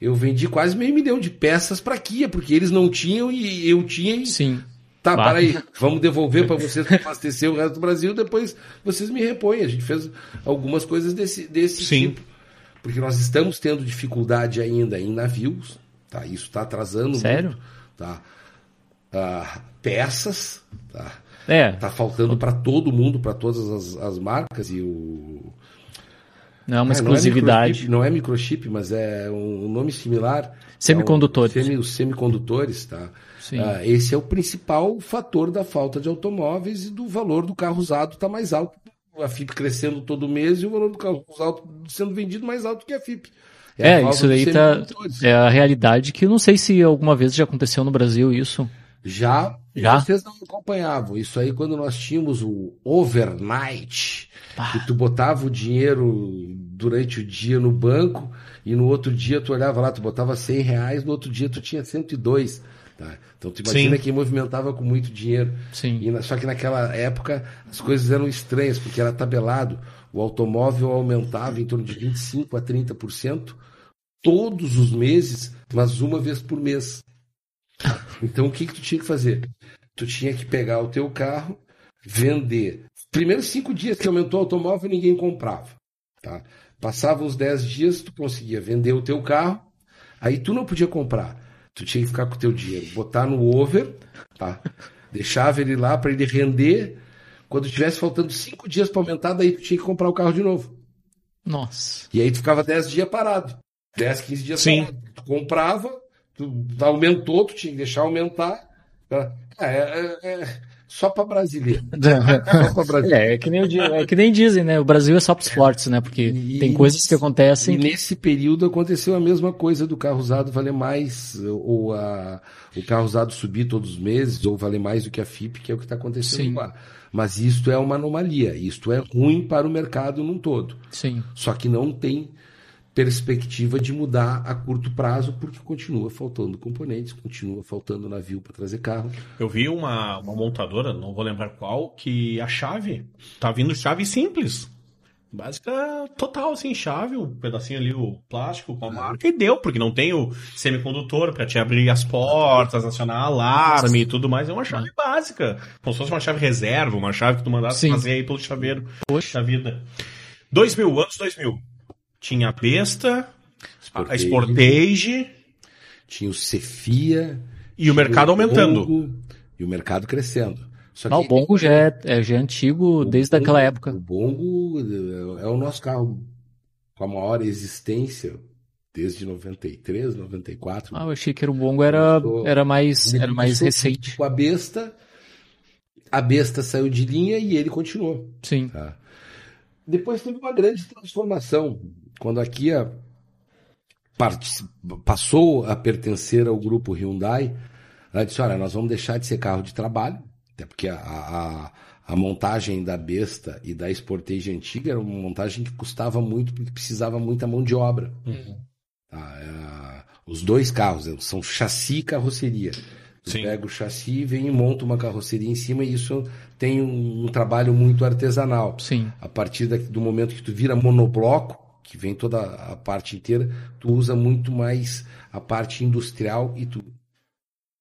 eu vendi quase meio milhão de peças para Kia, porque eles não tinham e eu tinha e Sim. Tá, Claro. para aí, vamos devolver para (laughs) vocês para abastecer o resto do Brasil, depois vocês me repõem. A gente fez algumas coisas desse, desse Sim. tipo. Porque nós estamos tendo dificuldade ainda em navios, tá? Isso está atrasando Sério? muito, tá? Ah, peças, tá? É, Tá faltando para todo mundo, para todas as, as marcas e o não é uma Ah, não é exclusividade. microchip, Não é microchip, mas é um um nome similar. Semicondutores. É um- semi- os semicondutores, tá? Sim. Ah, esse é o principal fator da falta de automóveis e do valor do carro usado está mais alto. A FIP crescendo todo mês e o valor do carro sendo vendido mais alto que a FIP. É, falta isso daí tá. É a realidade que eu não sei se alguma vez já aconteceu no Brasil isso. Já, Já? vocês não acompanhavam. Isso aí quando nós tínhamos o overnight, Pá. que tu botava o dinheiro durante o dia no banco e no outro dia tu olhava lá, tu botava 100 reais, no outro dia tu tinha 102. Tá? Então tu imagina Sim. quem movimentava com muito dinheiro. Sim. E na- só que naquela época as coisas eram estranhas, porque era tabelado. O automóvel aumentava em torno de 25% a 30% todos os meses, mas uma vez por mês. Então o que, que tu tinha que fazer? Tu tinha que pegar o teu carro, vender. Primeiros cinco dias que aumentou o automóvel, ninguém comprava. Tá? Passava uns 10 dias, tu conseguia vender o teu carro, aí tu não podia comprar. Tu tinha que ficar com o teu dinheiro, botar no over, tá? deixava ele lá para ele render. Quando tivesse faltando cinco dias para aumentar, daí tu tinha que comprar o carro de novo. Nossa. E aí tu ficava 10 dias parado. 10, 15 dias Sim. parado. Tu comprava, tu aumentou, tu tinha que deixar aumentar. Ah, É, é- é só para brasileiro. (laughs) Só para brasileiro. É, é que nem, eu é que nem dizem, né? O Brasil é só para os fortes, né? Porque E- tem coisas que E acontecem. que- nesse período aconteceu a mesma coisa do carro usado valer mais, ou a, o carro usado subir todos os meses, ou valer mais do que a FIP, que é o que está acontecendo Sim. lá. Mas isto é uma anomalia, isto é ruim para o mercado num todo. Sim. Só que não tem perspectiva de mudar a curto prazo, porque continua faltando componentes, continua faltando navio para trazer carro. Eu vi uma, uma montadora, não vou lembrar qual, que a chave tá vindo chave simples. Básica total, assim, chave, o pedacinho ali, o plástico com a marca, e deu, porque não tem o semicondutor pra te abrir as portas, acionar alarme e tudo mais. É uma chave básica. Como se fosse uma chave reserva, uma chave que tu mandasse Sim. fazer aí pelo chaveiro Poxa. da vida. 2000, anos 2000. Tinha a Besta, a Sportage. Sportage, tinha o Cefia. E o mercado aumentando. Bongo, e o mercado crescendo. Só Não, o Bongo já é, é, já é antigo desde Bongo, aquela época. O Bongo é o nosso carro com a maior existência desde 93, 94. Ah, eu achei que o Bongo era, era mais, era mais recente. Com a besta, a besta saiu de linha e ele continuou. Sim. Tá? Depois teve uma grande transformação. Quando a Kia passou a pertencer ao grupo Hyundai, ela disse: olha, nós vamos deixar de ser carro de trabalho, até porque a, a, a montagem da besta e da Sportage antiga era uma montagem que custava muito porque precisava muita mão de obra. Uhum. Tá, é, os dois carros são chassi e carroceria. Tu Sim. pega o chassi, vem e monta uma carroceria em cima e isso tem um, um trabalho muito artesanal. Sim. A partir do momento que tu vira monobloco, que vem toda a parte inteira, tu usa muito mais a parte industrial e tu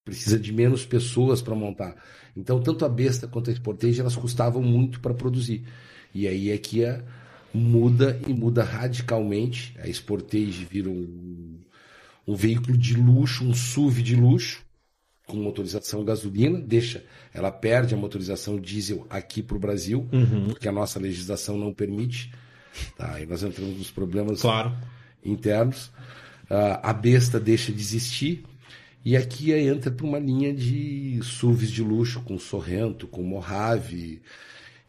precisa de menos pessoas para montar. Então, tanto a besta quanto a Sportage, elas custavam muito para produzir. E aí é que a, muda e muda radicalmente. A Sportage vira um, um veículo de luxo, um SUV de luxo, com motorização gasolina, deixa, ela perde a motorização diesel aqui para o Brasil, uhum. porque a nossa legislação não permite. Tá? Aí nós entramos nos problemas claro. internos. A besta deixa de existir. E aqui entra para uma linha de SUVs de luxo, com Sorrento, com Mojave.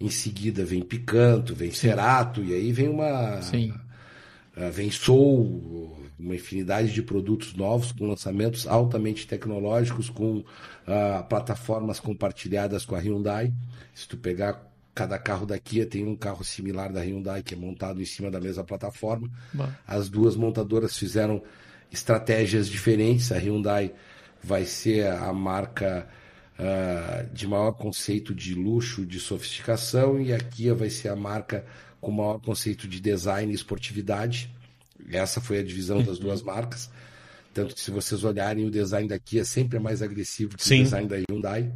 Em seguida vem Picanto, vem Sim. Cerato, e aí vem uma. Sim. Vem Soul, uma infinidade de produtos novos, com lançamentos altamente tecnológicos, com uh, plataformas compartilhadas com a Hyundai. Se tu pegar cada carro da Kia tem um carro similar da Hyundai que é montado em cima da mesma plataforma. As duas montadoras fizeram estratégias diferentes. A Hyundai vai ser a marca uh, de maior conceito de luxo, de sofisticação, e a Kia vai ser a marca com maior conceito de design e esportividade. Essa foi a divisão das duas marcas. Tanto que se vocês olharem, o design da Kia sempre é mais agressivo que Sim. o design da Hyundai.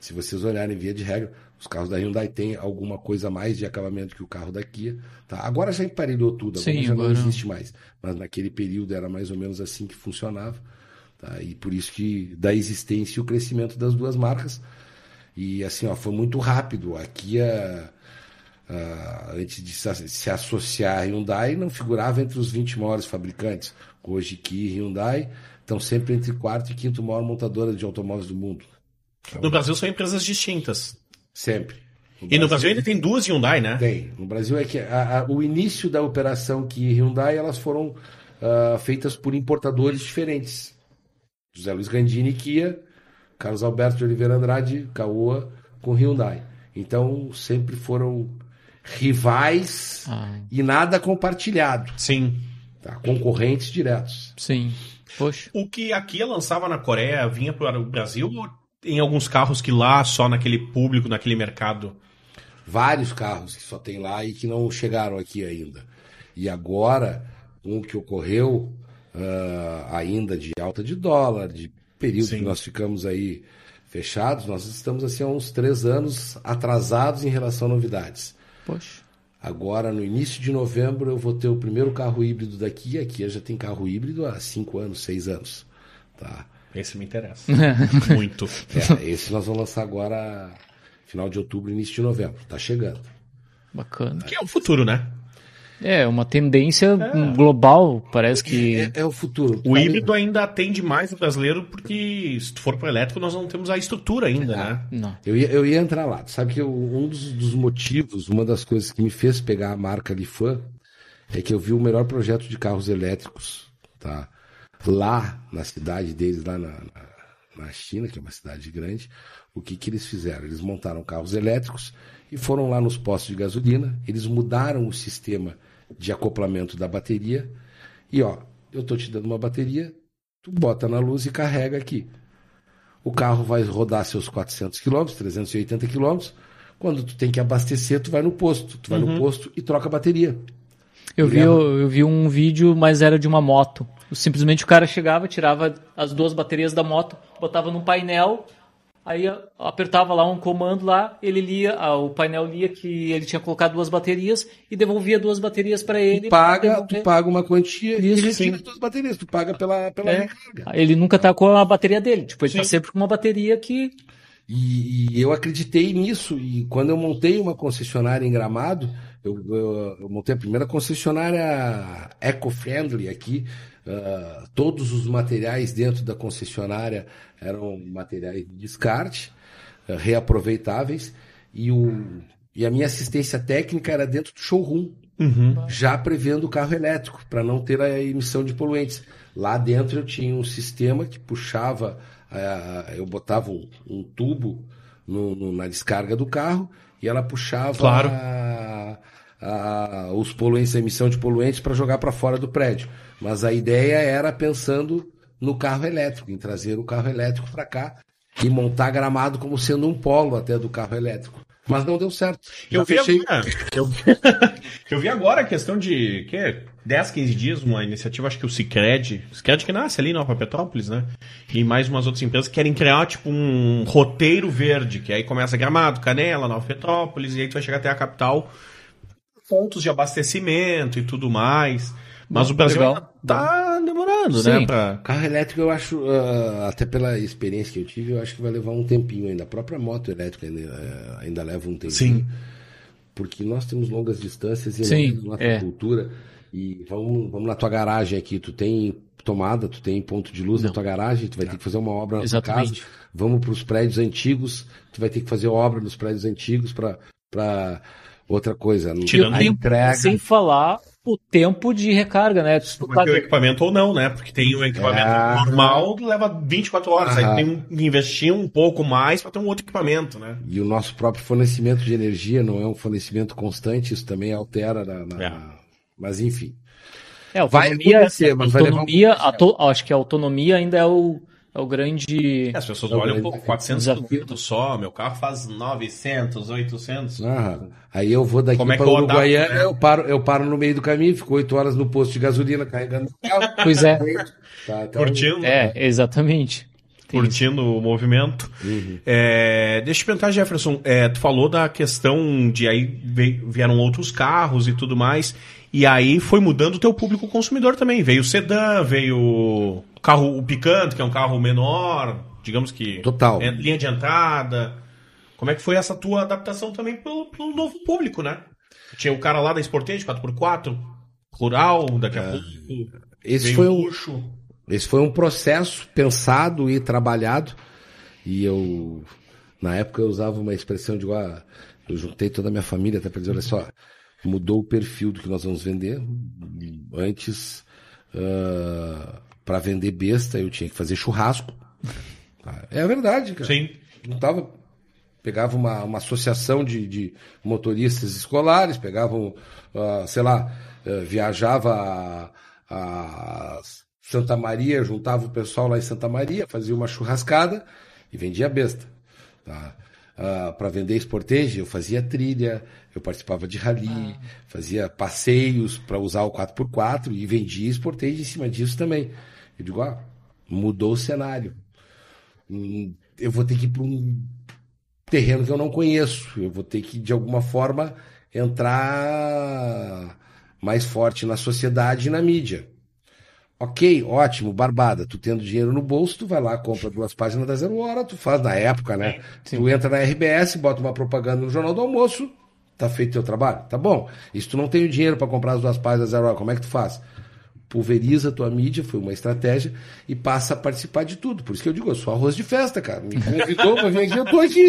Se vocês olharem via de regra, os carros da Hyundai têm alguma coisa mais de acabamento que o carro da Kia. Tá? Agora já emparelhou tudo, agora Sim, já agora... não existe mais. Mas naquele período era mais ou menos assim que funcionava. Tá? E por isso que da existência e o crescimento das duas marcas. E assim, ó, foi muito rápido. A Kia, uh, antes de se associar a Hyundai, não figurava entre os 20 maiores fabricantes. Hoje Kia e Hyundai estão sempre entre quarto e quinto maior montadora de automóveis do mundo. No Brasil são empresas distintas. Sempre. No e Brasil, no Brasil ainda tem duas Hyundai, né? Tem. No Brasil é que a, a, o início da operação que Hyundai elas foram uh, feitas por importadores diferentes. José Luiz Gandini Kia, Carlos Alberto de Oliveira Andrade, Caoa com Hyundai. Então sempre foram rivais ah. e nada compartilhado. Sim. Tá? Concorrentes diretos. Sim. Poxa. O que a Kia lançava na Coreia vinha para o Brasil em alguns carros que lá, só naquele público, naquele mercado? Vários carros que só tem lá e que não chegaram aqui ainda. E agora, com o que ocorreu uh, ainda de alta de dólar, de período Sim. que nós ficamos aí fechados, nós estamos assim há uns três anos atrasados em relação a novidades. Poxa. Agora, no início de novembro, eu vou ter o primeiro carro híbrido daqui. Aqui já tem carro híbrido há cinco anos, seis anos. Tá? Esse me interessa. (laughs) Muito. É, esse nós vamos lançar agora, final de outubro, início de novembro. Tá chegando. Bacana. Que é o futuro, né? É, uma tendência é. global, parece que. É, é o futuro. O híbrido ainda atende mais o brasileiro, porque se for para elétrico, nós não temos a estrutura ainda, ah, né? Não. Eu ia, eu ia entrar lá. Sabe que eu, um dos, dos, motivos, uma das coisas que me fez pegar a marca Lifan é que eu vi o melhor projeto de carros elétricos, tá? Lá na cidade deles, lá na, na, na China, que é uma cidade grande, o que, que eles fizeram? Eles montaram carros elétricos e foram lá nos postos de gasolina, eles mudaram o sistema de acoplamento da bateria e ó, eu tô te dando uma bateria, tu bota na luz e carrega aqui. O carro vai rodar seus 400 km, 380 km. Quando tu tem que abastecer, tu vai no posto. Tu vai uhum. no posto e troca a bateria. Eu vi, eu, eu, vi um vídeo, mas era de uma moto. Simplesmente o cara chegava, tirava as duas baterias da moto, botava num painel Aí apertava lá um comando lá, ele lia, o painel lia que ele tinha colocado duas baterias e devolvia duas baterias para ele. Tu paga, tu paga uma quantia e retira duas baterias, tu paga pela, pela é. recarga. Ele nunca tá com a bateria dele, tipo, ele tá sim. tá sempre com uma bateria que... E, e, eu acreditei nisso, e quando eu montei uma concessionária em Gramado, eu, eu, eu montei a primeira concessionária eco-friendly aqui, uh, todos os materiais dentro da concessionária eram materiais de descarte, uh, reaproveitáveis, e, o, e a minha assistência técnica era dentro do showroom, uhum. já prevendo o carro elétrico, para não ter a emissão de poluentes. Lá dentro eu tinha um sistema que puxava, uh, eu botava um, um tubo no, no, na descarga do carro e ela puxava claro. a, a, os poluentes, a emissão de poluentes para jogar para fora do prédio. Mas a ideia era pensando no carro elétrico, em trazer o carro elétrico para cá e montar gramado como sendo um polo até do carro elétrico. Mas não deu certo. Eu vi, fechei... agora, eu... (laughs) eu, vi agora a questão de que 10, 15 dias, uma iniciativa, acho que o Cicred, Cicred que nasce ali em Nova Petrópolis, né? E mais umas outras empresas querem criar tipo um roteiro verde, que aí começa Gramado, Canela, Nova Petrópolis, e aí tu vai chegar até a capital, pontos de abastecimento e tudo mais. Mas o Brasil Legal. tá demorando, né, Sim. né? Pra... Carro elétrico, eu acho, uh, até pela experiência que eu tive, eu acho que vai levar um tempinho ainda. A própria moto elétrica ainda, uh, ainda leva um tempinho. Sim. Porque nós temos longas distâncias e Sim, nossa é. cultura. E vamos, vamos na tua garagem aqui, tu tem tomada, tu tem ponto de luz Não. na tua garagem, tu vai ter que fazer uma obra na Exatamente. tua casa. Vamos para os prédios antigos, tu vai ter que fazer obra nos prédios antigos para outra coisa. Tirando a entrega. Sem falar o tempo de recarga, né? Se tá... o equipamento ou não, né? Porque tem o equipamento é... normal que leva 24 horas, Aham. aí tem que investir um pouco mais para ter um outro equipamento, né? E o nosso próprio fornecimento de energia não é um fornecimento constante, isso também altera na, na... É. mas enfim. É, autonomia, vai acontecer, mas autonomia, vai um... acho que a autonomia ainda é o é o grande. É, as pessoas é olham um pouco, 400 km só, meu carro faz 900, 800. Ah, aí eu vou daqui Como é para o Uruguaiana, né? eu, paro, eu paro no meio do caminho, fico 8 horas no posto de gasolina carregando o carro. Pois é. Tá, então... Curtindo. É, exatamente. Curtindo o movimento. Uhum. É, deixa eu perguntar, Jefferson, é, tu falou da questão de aí vieram outros carros e tudo mais, e aí foi mudando o teu público consumidor também. Veio o sedã, veio carro o picante, que é um carro menor, digamos que Total. É linha de entrada. Como é que foi essa tua adaptação também pelo, pelo novo público, né? Tinha o cara lá da Sportage 4x4, rural, daqui a é, pouco. Esse foi um esse foi um processo pensado e trabalhado. E eu na época eu usava uma expressão de ah, eu juntei toda a minha família até para dizer, olha só, mudou o perfil do que nós vamos vender. Antes uh, para vender besta, eu tinha que fazer churrasco. É a verdade, cara. Sim. Não tava. Pegava uma, uma associação de, de motoristas escolares, pegavam, uh, sei lá, uh, viajava a, a, Santa Maria, juntava o pessoal lá em Santa Maria, fazia uma churrascada e vendia besta. Tá? Uh, ah, para vender Sportage, eu fazia trilha, eu participava de rally, ah. fazia passeios para usar o 4x4 e vendia Sportage em cima disso também. Eu digo, ah, mudou o cenário. Hum, eu vou ter que ir para um terreno que eu não conheço. Eu vou ter que, de alguma forma, entrar mais forte na sociedade e na mídia. Ok, ótimo, barbada. Tu tendo dinheiro no bolso, tu vai lá, compra duas páginas da Zero Hora, tu faz na época, né? Sim. Tu entra na RBS, bota uma propaganda no Jornal do Almoço, tá feito teu trabalho? Tá bom. E se tu não tem o dinheiro para comprar as duas páginas da Zero Hora, como é que tu faz? pulveriza a tua mídia, foi uma estratégia, e passa a participar de tudo. Por isso que eu digo, eu sou arroz de festa, cara. Me convidou para vir aqui, eu tô aqui.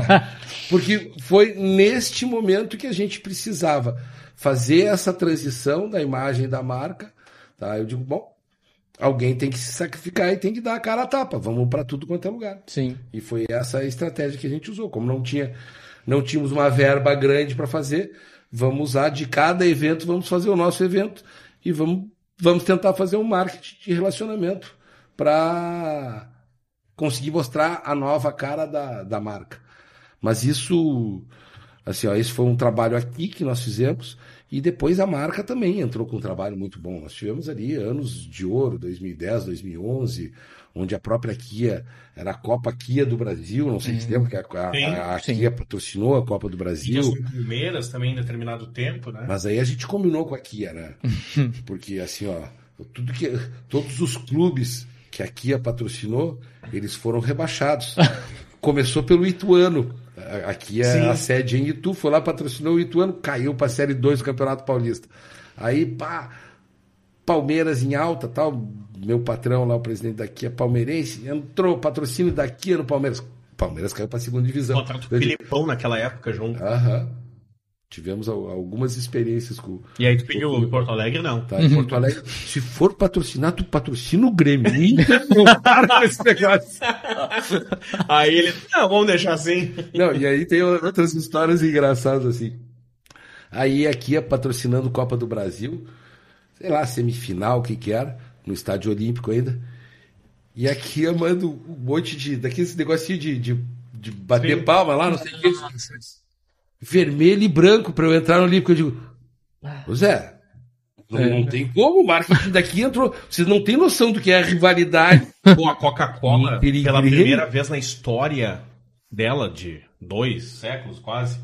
(laughs) Porque foi neste momento que a gente precisava fazer essa transição da imagem da marca. Tá? Eu digo, bom, alguém tem que se sacrificar e tem que dar a cara a tapa. Vamos para tudo quanto é lugar. Sim. E foi essa a estratégia que a gente usou. Como não tinha, não tínhamos uma verba grande para fazer, vamos usar de cada evento, vamos fazer o nosso evento e vamos vamos tentar fazer um marketing de relacionamento para conseguir mostrar a nova cara da, da marca. Mas isso, assim, ó, esse foi um trabalho aqui que nós fizemos e depois a marca também entrou com um trabalho muito bom. Nós tivemos ali anos de ouro, 2010, 2011, onde a própria Kia era a Copa Kia do Brasil, não sei se lembra que a, a, a Kia patrocinou a Copa do Brasil. E as primeiras também em determinado tempo, né? Mas aí a gente combinou com a Kia, né? (laughs) Porque assim, ó, tudo que todos os clubes que a Kia patrocinou, eles foram rebaixados. (laughs) Começou pelo Ituano. A Kia, Sim. a sede em Itu, foi lá, patrocinou o Ituano, caiu para a Série 2 do Campeonato Paulista. Aí, pá, Palmeiras em alta, tal, meu patrão lá, o presidente da Kia, palmeirense, entrou patrocínio da Kia no Palmeiras. Palmeiras caiu para a segunda divisão. Contrato com o Filipão naquela época junto. Aham. Tivemos algumas experiências com. E aí tu pediu em Porto Alegre, não? Tá, em Porto Alegre. Se for patrocinar, tu patrocina o Grêmio. (laughs) (laughs) esse negócio. (laughs) aí ele. Não, vamos deixar assim. Não, e aí tem outras histórias engraçadas assim. Aí aqui é patrocinando Copa do Brasil, sei lá, semifinal, o que que era, no Estádio Olímpico ainda. E aqui eu mando um monte de. daqueles negocinho de, de, de bater Sim. palma lá, não sei o que vermelho e branco para eu entrar no Olímpico. Eu digo, Zé, não, é. não, tem como, o marketing daqui entrou. Vocês não têm noção do que é a rivalidade. (laughs) Pô, a Coca-Cola, pela primeira vez na história dela, de dois séculos quase,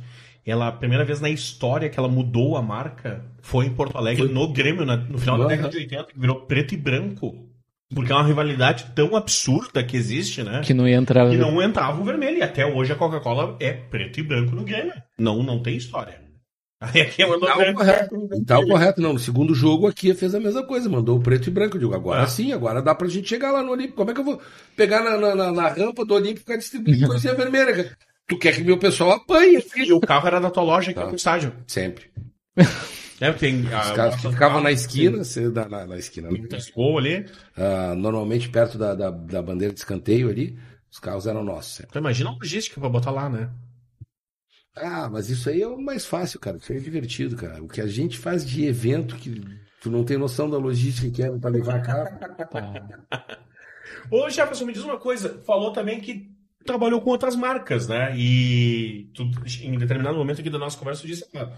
ela, a primeira vez na história que ela mudou a marca foi em Porto Alegre, foi. no Grêmio, no final da década de 80, que virou preto e branco. Porque é uma rivalidade tão absurda que existe, né? Que não entrava. Que não entrava o vermelho. E até hoje a Coca-Cola é preto e branco no Grêmio. Não, não tem história. Aí aqui mandou tá branco. Correto. Tá correto, não. No segundo jogo aqui fez a mesma coisa, mandou o preto e branco. Eu digo, agora ah. sim, agora dá pra gente chegar lá no Olímpico. Como é que eu vou pegar na, na, na, na rampa do Olímpico e ficar distribuindo (laughs) coisinha vermelha? Tu quer que meu pessoal apanhe? E o carro era da tua loja aqui tá. no estádio. Sempre. (laughs) É, tem, Os ah, caras que ficavam na esquina, na, na, na esquina. Né? Ali. Uh, normalmente perto da, da, da, bandeira de escanteio ali, os carros eram nossos. Então imagina a logística pra botar lá, né? Ah, mas isso aí é o mais fácil, cara. Isso aí é divertido, cara. O que a gente faz de evento que tu não tem noção da logística que é pra levar a carro. Ô, Jefferson, me diz uma coisa. Falou também que trabalhou com outras marcas, né? E tu, em determinado momento aqui da nossa conversa, tu disse, ah,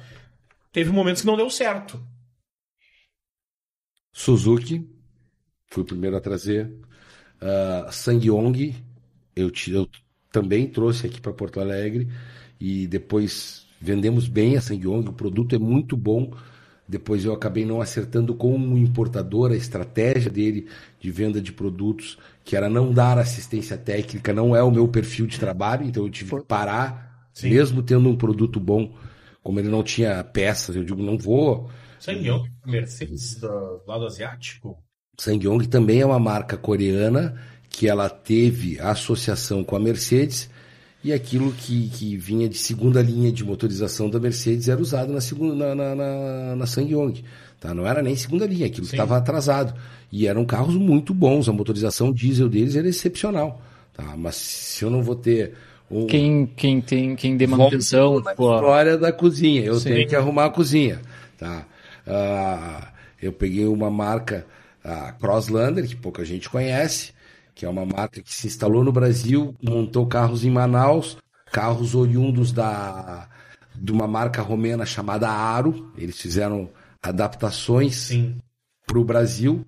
teve momentos que não deu certo. Suzuki, fui o primeiro a trazer. Uh, Sangyong, eu, eu também trouxe aqui para Porto Alegre e depois vendemos bem a Sangyong, o produto é muito bom. Depois eu acabei não acertando com o importador a estratégia dele de venda de produtos, que era não dar assistência técnica, não é o meu perfil de trabalho, então eu tive que parar, Sim. mesmo tendo um produto bom como ele não tinha peças, eu digo, não vou. Sangyong, Mercedes do lado asiático? Sangyong também é uma marca coreana que ela teve associação com a Mercedes e aquilo que, que vinha de segunda linha de motorização da Mercedes era usado na, segunda, na, na, na, na Sangyong. Tá? Não era nem segunda linha, aquilo estava atrasado. E eram carros muito bons, a motorização diesel deles era excepcional. Tá? Mas se eu não vou ter um... Quem, quem tem quem dê manutenção. Na história da cozinha. Eu Sim. tenho que arrumar a cozinha. Tá? Uh, eu peguei uma marca, a Crosslander, que pouca gente conhece, que é uma marca que se instalou no Brasil, montou carros em Manaus, carros oriundos da, de uma marca romena chamada Aro. Eles fizeram adaptações para o Brasil.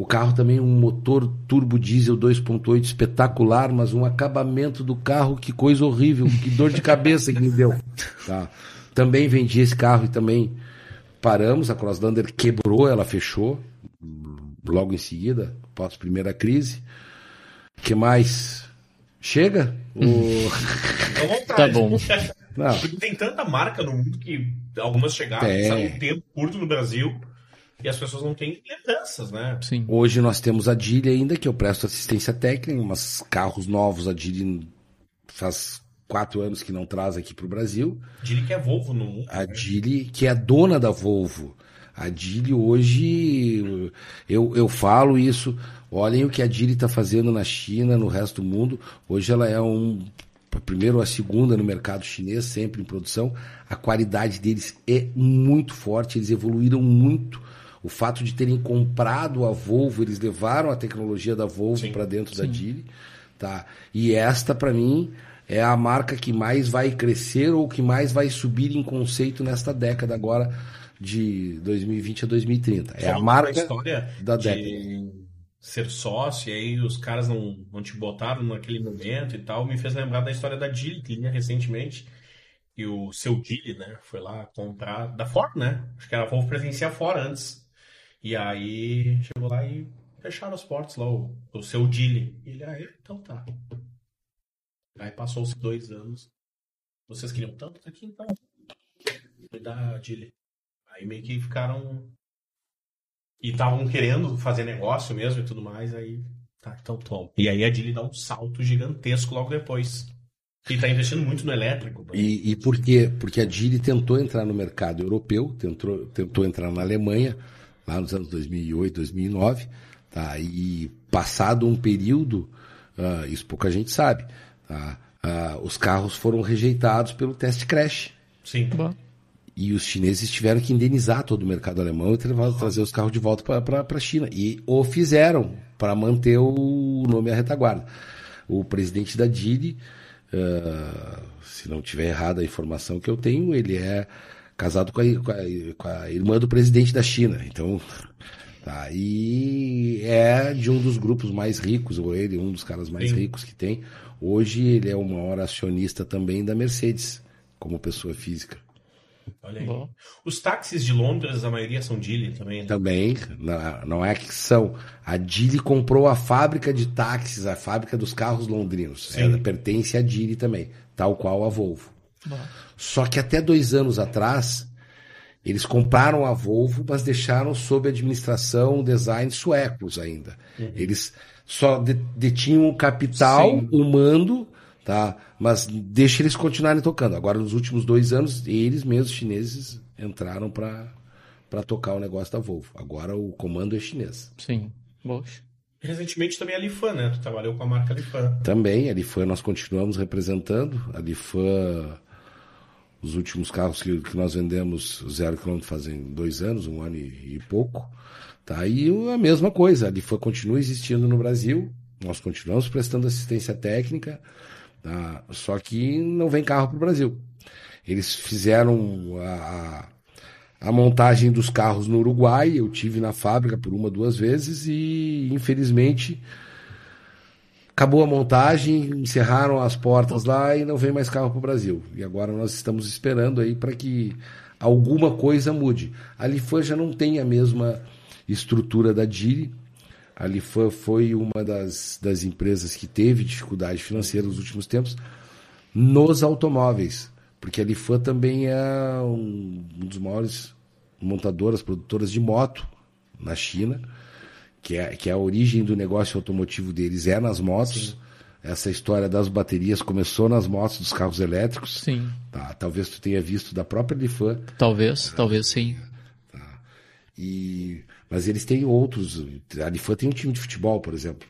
O carro também um motor turbo diesel 2.8 espetacular, mas um acabamento do carro, que coisa horrível, que dor de cabeça que me deu. Tá. Também vendi esse carro e também paramos, a Crosslander quebrou, ela fechou logo em seguida, após a primeira crise. que mais? Chega? O... (laughs) tá bom. Não. Tem tanta marca no mundo que algumas chegaram, é. um tempo curto no Brasil e as pessoas não têm lembranças, né? Sim. Hoje nós temos a Dili ainda, que eu presto assistência técnica, mas carros novos a Dili faz quatro anos que não traz aqui para o Brasil. Dili que é Volvo no mundo. A né? Dili que é dona da Volvo. A Dili hoje, eu, eu falo isso, olhem o que a Dili está fazendo na China, no resto do mundo. Hoje ela é um primeiro ou a segunda no mercado chinês, sempre em produção. A qualidade deles é muito forte, eles evoluíram muito o fato de terem comprado a Volvo, eles levaram a tecnologia da Volvo para dentro sim. da Dili, tá? E esta para mim é a marca que mais vai crescer ou que mais vai subir em conceito nesta década agora de 2020 a 2030. É a marca história da de, década. ser sócio, e aí os caras não, não te botaram naquele momento e tal, me fez lembrar da história da Dili, que linha recentemente, e o seu Dili, né, foi lá comprar, da Ford, né, acho que era Volvo presenciar fora antes, e aí chegou lá e fecharam as portas lá, o, o seu Dili, e ele, ah, então tá. Aí passou-se dois anos, vocês queriam tanto aqui, então, e da Dili. Aí meio que ficaram e estavam querendo fazer negócio mesmo e tudo mais, aí. Tá, então toma. E aí a Dili dá um salto gigantesco logo depois. E está investindo muito no elétrico. E, e por quê? Porque a Dili tentou entrar no mercado europeu, tentou, tentou entrar na Alemanha, lá nos anos 2008, 2009, tá? e passado um período, uh, isso pouca gente sabe, tá? Uh, os carros foram rejeitados pelo teste crash. Sim. Bom. E os chineses tiveram que indenizar todo o mercado alemão e trazer os carros de volta para a China. E o fizeram para manter o nome à retaguarda. O presidente da Didi, uh, se não tiver errada a informação que eu tenho, ele é casado com a, com a, com a irmã do presidente da China. Então, tá, e é de um dos grupos mais ricos, ou ele, um dos caras mais Sim. ricos que tem. Hoje ele é o maior acionista também da Mercedes, como pessoa física. Olha aí. Bom. Os táxis de Londres, a maioria são Dili também, né? Também, não é que são. A Dili comprou a fábrica de táxis, a fábrica dos carros londrinos. Ela pertence à Dili também, tal qual a Volvo. Só que até dois anos atrás, eles compraram a Volvo, mas deixaram sob administração design suecos ainda. Uhum. Eles só detinham o capital, Sim. o mando tá? Mas deixa eles continuarem tocando. Agora, nos últimos dois anos, eles mesmos, chineses, entraram para para tocar o negócio da Volvo. Agora o comando é chinês. Sim, Bosch. Recentemente também a Lifan, né? Tu trabalhou com a marca Lifan. Também, a Lifan nós continuamos representando. A Lifan, os últimos carros que, que nós vendemos zero quilômetro fazem dois anos, um ano e, e pouco. Tá? E a mesma coisa, a Lifan continua existindo no Brasil. Nós continuamos prestando assistência técnica. Tá? Só que não vem carro para o Brasil. Eles fizeram a, a montagem dos carros no Uruguai. Eu tive na fábrica por uma, duas vezes e infelizmente acabou a montagem, encerraram as portas lá e não vem mais carro para o Brasil. E agora nós estamos esperando aí para que alguma coisa mude. A Lifan já não tem a mesma estrutura da Diri, a Lifan foi uma das, das empresas que teve dificuldade financeira nos últimos tempos nos automóveis, porque a Lifan também é um, um dos maiores montadoras, produtoras de moto na China, que é, que é a origem do negócio automotivo deles é nas motos. Sim. Essa história das baterias começou nas motos dos carros elétricos. Sim. Tá, talvez tu tenha visto da própria Lifan. Talvez, talvez sim. Tá. E mas eles têm outros. A Lifan tem um time de futebol, por exemplo.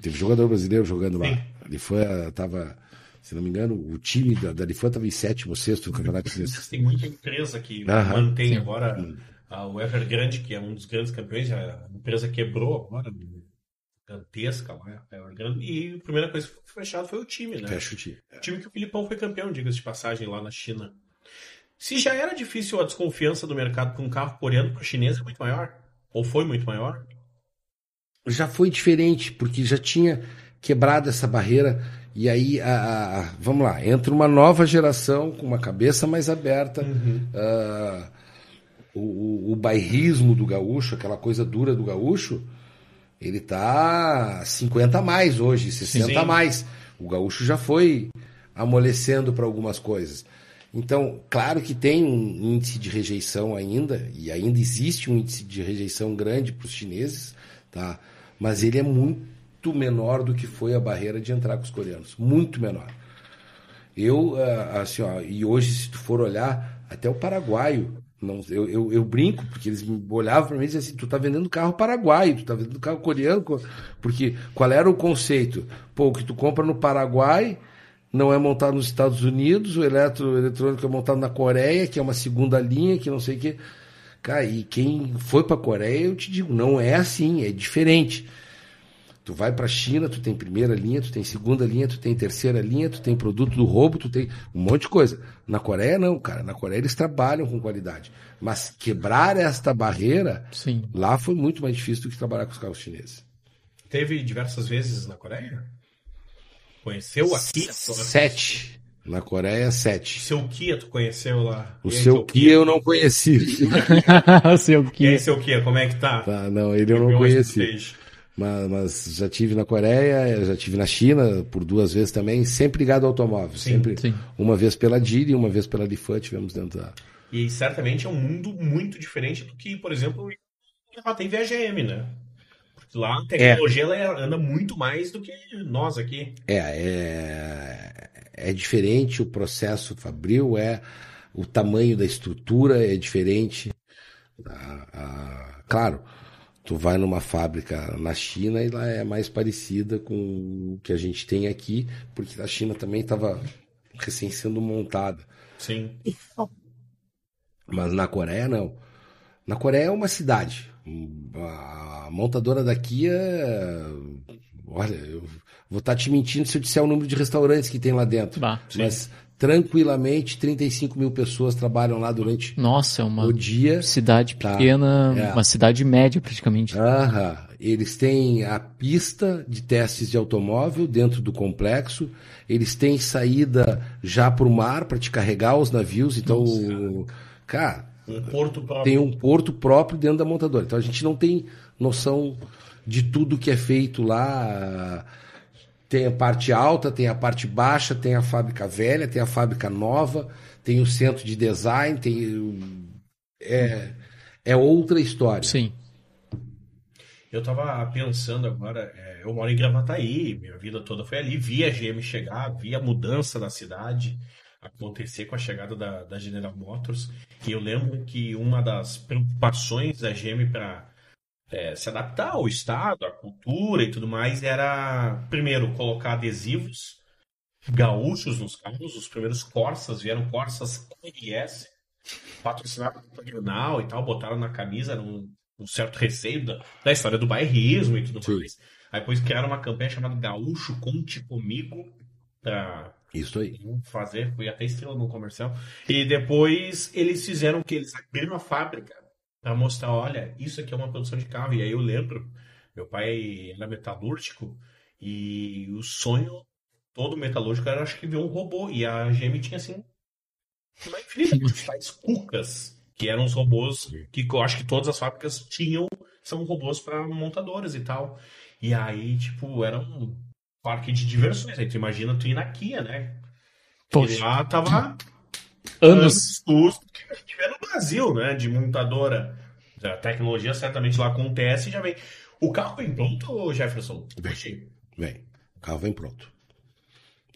Teve jogador brasileiro jogando lá. A Lifan estava, se não me engano, o time da, da Lifan estava em sétimo, sexto no campeonato. Tem muita empresa que mantém agora a, o Evergrande, que é um dos grandes campeões, a empresa quebrou agora, gigantesca lá, Evergrande, e a primeira coisa que foi fechado foi o time, né? Fecha o time. O time que o Filipão foi campeão, diga-se de passagem, lá na China. Se já era difícil a desconfiança do mercado para um carro coreano, para o chinês é muito maior? Ou foi muito maior? Já foi diferente, porque já tinha quebrado essa barreira. E aí, a, a, vamos lá, entra uma nova geração com uma cabeça mais aberta. Uhum. Uh, o, o, o bairrismo do gaúcho, aquela coisa dura do gaúcho, ele tá 50 a mais hoje, 60 Sim. a mais. O gaúcho já foi amolecendo para algumas coisas. Então, claro que tem um índice de rejeição ainda, e ainda existe um índice de rejeição grande para os chineses, tá? mas ele é muito menor do que foi a barreira de entrar com os coreanos. Muito menor. Eu, ah, assim, ó, e hoje, se tu for olhar, até o paraguaio, não, eu, eu, eu brinco, porque eles olhavam para mim e diziam assim: tu tá vendendo carro paraguaio, tu tá vendendo carro coreano, porque qual era o conceito? Pô, o que tu compra no Paraguai não é montado nos Estados Unidos, o eletroeletrônico é montado na Coreia, que é uma segunda linha, que não sei o quê. Cara, e quem foi para a Coreia, eu te digo, não é assim, é diferente. Tu vai para a China, tu tem primeira linha, tu tem segunda linha, tu tem terceira linha, tu tem produto do roubo, tu tem um monte de coisa. Na Coreia não, cara. Na Coreia eles trabalham com qualidade. Mas quebrar esta barreira, Sim. lá foi muito mais difícil do que trabalhar com os carros chineses. Teve diversas vezes na Coreia? Conheceu aqui? Sete. Na Coreia, O sete. seu Kia tu conheceu lá? O aí, seu Kia eu não conheci. (laughs) o seu E aí, seu Kia, como é que tá? Tá, não, ele eu não conheci. Mas, mas já tive na Coreia, já tive na China por duas vezes também, sempre ligado ao automóvel. Sim, sempre sim. uma vez pela Didi e uma vez pela Lifan, tivemos dentro da. E certamente é um mundo muito diferente do que, por exemplo, ela tem VGM, né? Porque lá a tecnologia ela anda muito mais do que nós aqui. É, é, é diferente o processo fabril, é o tamanho da estrutura é diferente. A- a- claro, tu vai numa fábrica na China e lá é mais parecida com o que a gente tem aqui, porque a China também estava recém sendo montada. Sim. Mas na Coreia, não. Na Coreia é uma cidade. A montadora daqui é. Olha, eu vou estar te mentindo se eu disser o número de restaurantes que tem lá dentro. Bah, Mas tranquilamente, 35 mil pessoas trabalham lá durante Nossa, é uma o dia. cidade Tá. pequena, É. uma cidade média praticamente. Aham. Eles têm a pista de testes de automóvel dentro do complexo. Eles têm saída já para o mar para te carregar os navios. Então, cara, Um porto próprio. tem um porto próprio dentro da montadora. Então a gente não tem noção de tudo que é feito lá. Tem a parte alta, tem a parte baixa, tem a fábrica velha, tem a fábrica nova, tem o centro de design, tem é, é outra história. Sim. Eu tava pensando agora, é, eu moro em Gravataí, minha vida toda foi ali, vi a GM chegar, vi a mudança da cidade acontecer com a chegada da, da General Motors, e eu lembro que uma das preocupações da GM para se adaptar ao estado, à cultura e tudo mais, era, primeiro, colocar adesivos gaúchos nos carros, os primeiros Corsas vieram Corsas RS, patrocinados pelo Grenal e tal, botaram na camisa, era um, um certo receio da, da história do bairrismo e tudo Sim. mais. Aí depois criaram uma campanha chamada Gaúcho Conte Comigo, pra Isso aí. fazer, fui até estrela no comercial. E depois eles fizeram o que? Eles abriram a fábrica pra mostrar, olha, isso aqui é uma produção de carro. E aí eu lembro, meu pai era metalúrgico e o sonho todo metalúrgico era acho que ver um robô. E a GM tinha assim uma infinita tais cucas, que eram os robôs que eu acho que todas as fábricas tinham, são robôs para montadoras e tal. E aí, tipo, era um parque de diversões. Aí tu imagina tu ir na Kia, né? Poxa. E lá tava Anos. luz vê no Brasil, né? De montadora. A tecnologia certamente lá acontece e já vem. O carro vem pronto, Jefferson? Vem. Vem. O carro vem pronto.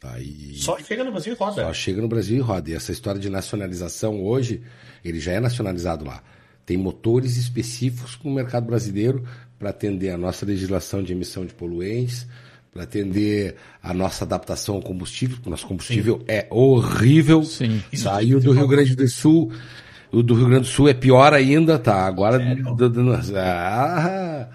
Aí... Só chega no Brasil e roda. Só chega no Brasil e roda. E essa história de nacionalização hoje, ele já é nacionalizado lá. Tem motores específicos para o mercado brasileiro para atender a nossa legislação de emissão de poluentes, para atender a nossa adaptação ao combustível, porque o nosso combustível é horrível. Sim. Saiu do Rio Grande do Sul. O do Rio Grande do Sul é pior ainda, tá? Agora. ah,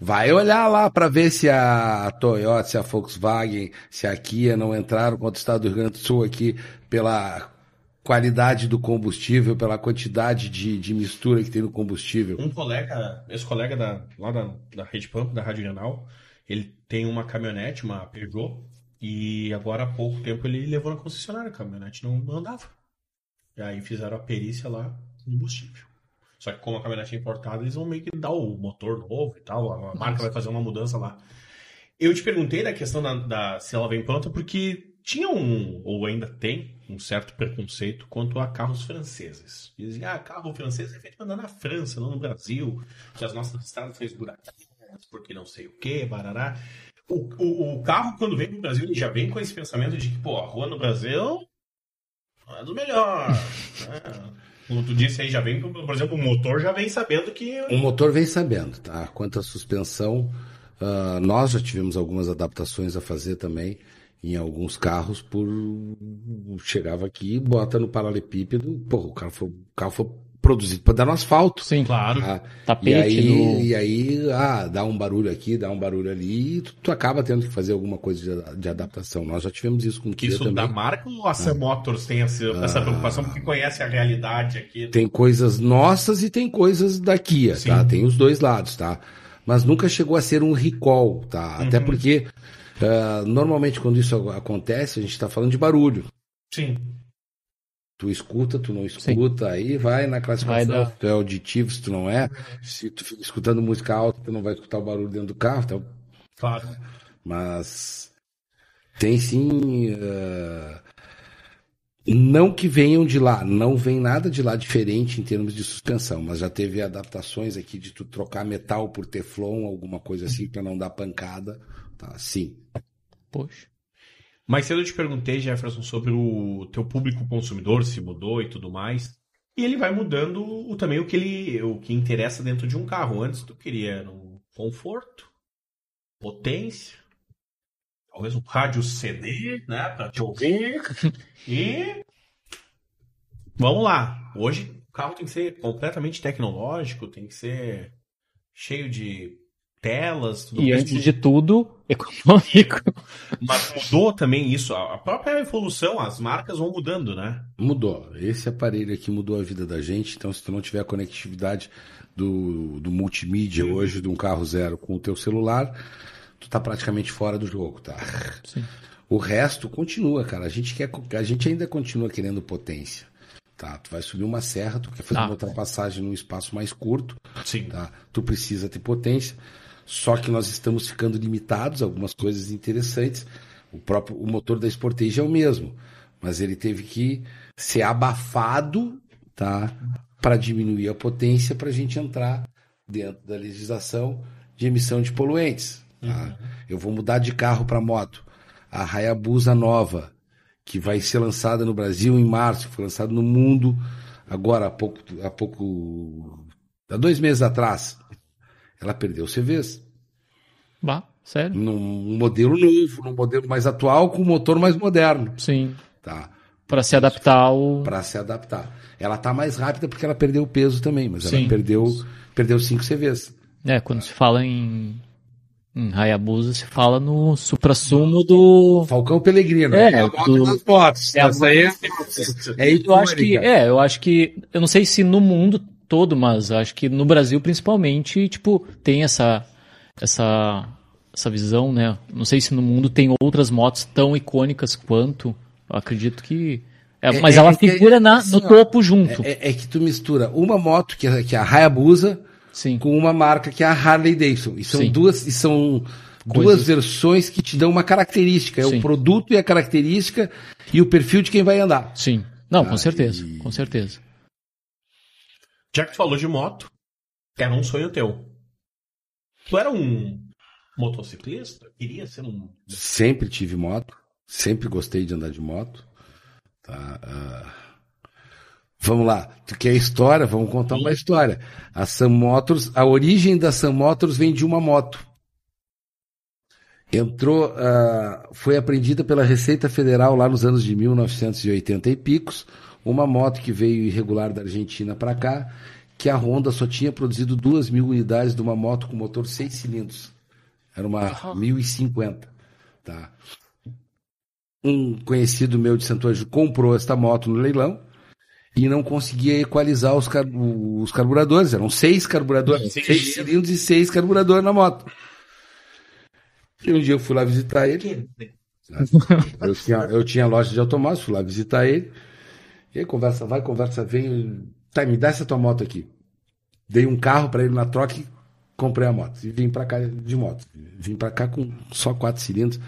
Vai olhar lá para ver se a Toyota, se a Volkswagen, se a Kia não entraram contra o estado do Rio Grande do Sul aqui pela qualidade do combustível, pela quantidade de, de mistura que tem no combustível. Um colega, esse colega da, lá da, da Rede Pampa, da Rádio Renal, ele tem uma caminhonete, uma Peugeot, e agora há pouco tempo ele levou na concessionária, a caminhonete não andava. E aí fizeram a perícia lá, combustível. Só que como a caminhonete é importada, eles vão meio que dar o motor novo e tal, a marca vai fazer uma mudança lá. Eu te perguntei da questão da, da- se ela vem pronta porque tinha um, ou ainda tem, um certo preconceito quanto a carros franceses. Dizem, ah, carro francês é feito para andar na França, não no Brasil, que as nossas estradas são esburacadas, porque não sei o que, barará. O, o, o carro, quando vem pro Brasil, ele já vem com esse pensamento de que, pô, a rua no Brasil é do melhor. (laughs) né? Como tu disse aí, já vem, por exemplo, o motor já vem sabendo que O motor vem sabendo, tá? Quanto à suspensão, ah, nós já tivemos algumas adaptações a fazer também em alguns carros por chegava aqui, bota no paralelepípedo, pô, o carro foi, o carro foi produzido para dar no asfalto. Sim. Claro. tá? Tapete e aí, no- e aí ah, dá um barulho aqui, dá um barulho ali, e tu, tu acaba tendo que fazer alguma coisa de, de adaptação. Nós já tivemos isso com o Que Kia isso também. da marca ou a Sam Motors tem essa, essa preocupação porque conhece a realidade aqui? Tem coisas nossas e tem coisas da Kia, Sim. tá? Tem os dois lados, tá? Mas nunca chegou a ser um recall, tá? Até Uhum. porque ah, normalmente quando isso acontece, a gente está falando de barulho. Sim. Tu escuta, tu não escuta, aí vai na classificação, Vai se tu é auditivo, se tu não é. Se tu fica escutando música alta, tu não vai escutar o barulho dentro do carro, então Claro. Mas tem sim. eh, não que venham de lá, não vem nada de lá diferente em termos de suspensão, mas já teve adaptações aqui de tu trocar metal por teflon, alguma coisa assim, para não dar pancada. Tá, sim. Poxa. Mais cedo eu te perguntei, Jefferson, sobre o teu público consumidor, se mudou e tudo mais. E ele vai mudando o, também o que ele o que interessa dentro de um carro. Antes tu queria um conforto, potência, talvez um rádio CD, né, para te ouvir. E vamos lá. Hoje o carro tem que ser completamente tecnológico, tem que ser cheio de telas, tudo E mais. antes de tudo, (laughs) econômico. Mas mudou também isso. A própria evolução, as marcas vão mudando, né? Mudou. Esse aparelho aqui mudou a vida da gente, então se tu não tiver a conectividade do, do multimídia hoje de um carro zero com o teu celular, tu tá praticamente fora do jogo, tá? Sim. O resto continua, cara. A gente, quer, a gente ainda continua querendo potência. Tá? Tu vai subir uma serra, tu quer fazer Ah. uma ultrapassagem num espaço mais curto, Sim. tá? Tu precisa ter potência. Só que nós estamos ficando limitados a algumas coisas interessantes. O próprio o motor da Sportage é o mesmo, mas ele teve que ser abafado, tá? Para diminuir a potência para a gente entrar dentro da legislação de emissão de poluentes. Tá? Eu vou mudar de carro para moto. A Hayabusa nova, que vai ser lançada no Brasil em março, foi lançada no mundo agora há pouco, há pouco, há dois meses atrás. Ela perdeu CVs Bah, sério? num modelo novo, num modelo mais atual, com um motor mais moderno, Sim. tá? Pra se adaptar ao. Para se adaptar. Ela tá mais rápida porque ela perdeu peso também, mas Sim. ela perdeu perdeu 5 CVs. É, quando se fala em. Em Hayabusa, se fala no supra-sumo do. Falcão Pelegrino. É, a moto do- das motos. É a é, é Eu acho que. É, eu acho que. Eu não sei se no mundo todo, mas acho que no Brasil principalmente, tipo, tem essa. Essa. Essa visão, né? Não sei se no mundo tem outras motos tão icônicas quanto. Eu acredito que. é, É, mas é ela que- figura na, assim, no topo junto. É, é que tu mistura uma moto que é, que é a Hayabusa Sim. com uma marca que é a Harley Davidson. E são Sim. duas e são duas Coisas. versões que te dão uma característica, é Sim. o produto e a característica e o perfil de quem vai andar. Sim. Não, Ah, com certeza. e- Com certeza. Já que tu falou de moto, era um sonho teu. Tu era um motociclista? Queria ser um. Sempre tive moto, sempre gostei de andar de moto. Tá? ah, Vamos lá, tu quer história? Vamos contar uma história. A Sam Motors, a origem da Sam Motors vem de uma moto. Entrou, ah, foi apreendida pela Receita Federal lá nos anos de 1980 e picos, uma moto que veio irregular da Argentina para cá, que a Honda só tinha produzido duas mil unidades de uma moto com motor seis cilindros. Era uma 1050, tá? Um conhecido meu de Santo Anjo comprou esta moto no leilão e não conseguia equalizar os, car- os carburadores. Eram seis carburadores, Seis seis cilindros e seis carburadores na moto. E um dia eu fui lá visitar ele. Eu tinha, eu tinha loja de automóveis, fui lá visitar ele. E aí, conversa vai, conversa vem. Tá, me dá essa tua moto aqui. Dei um carro para ele na troca e comprei a moto. E vim para cá de moto. Vim para cá com só quatro cilindros.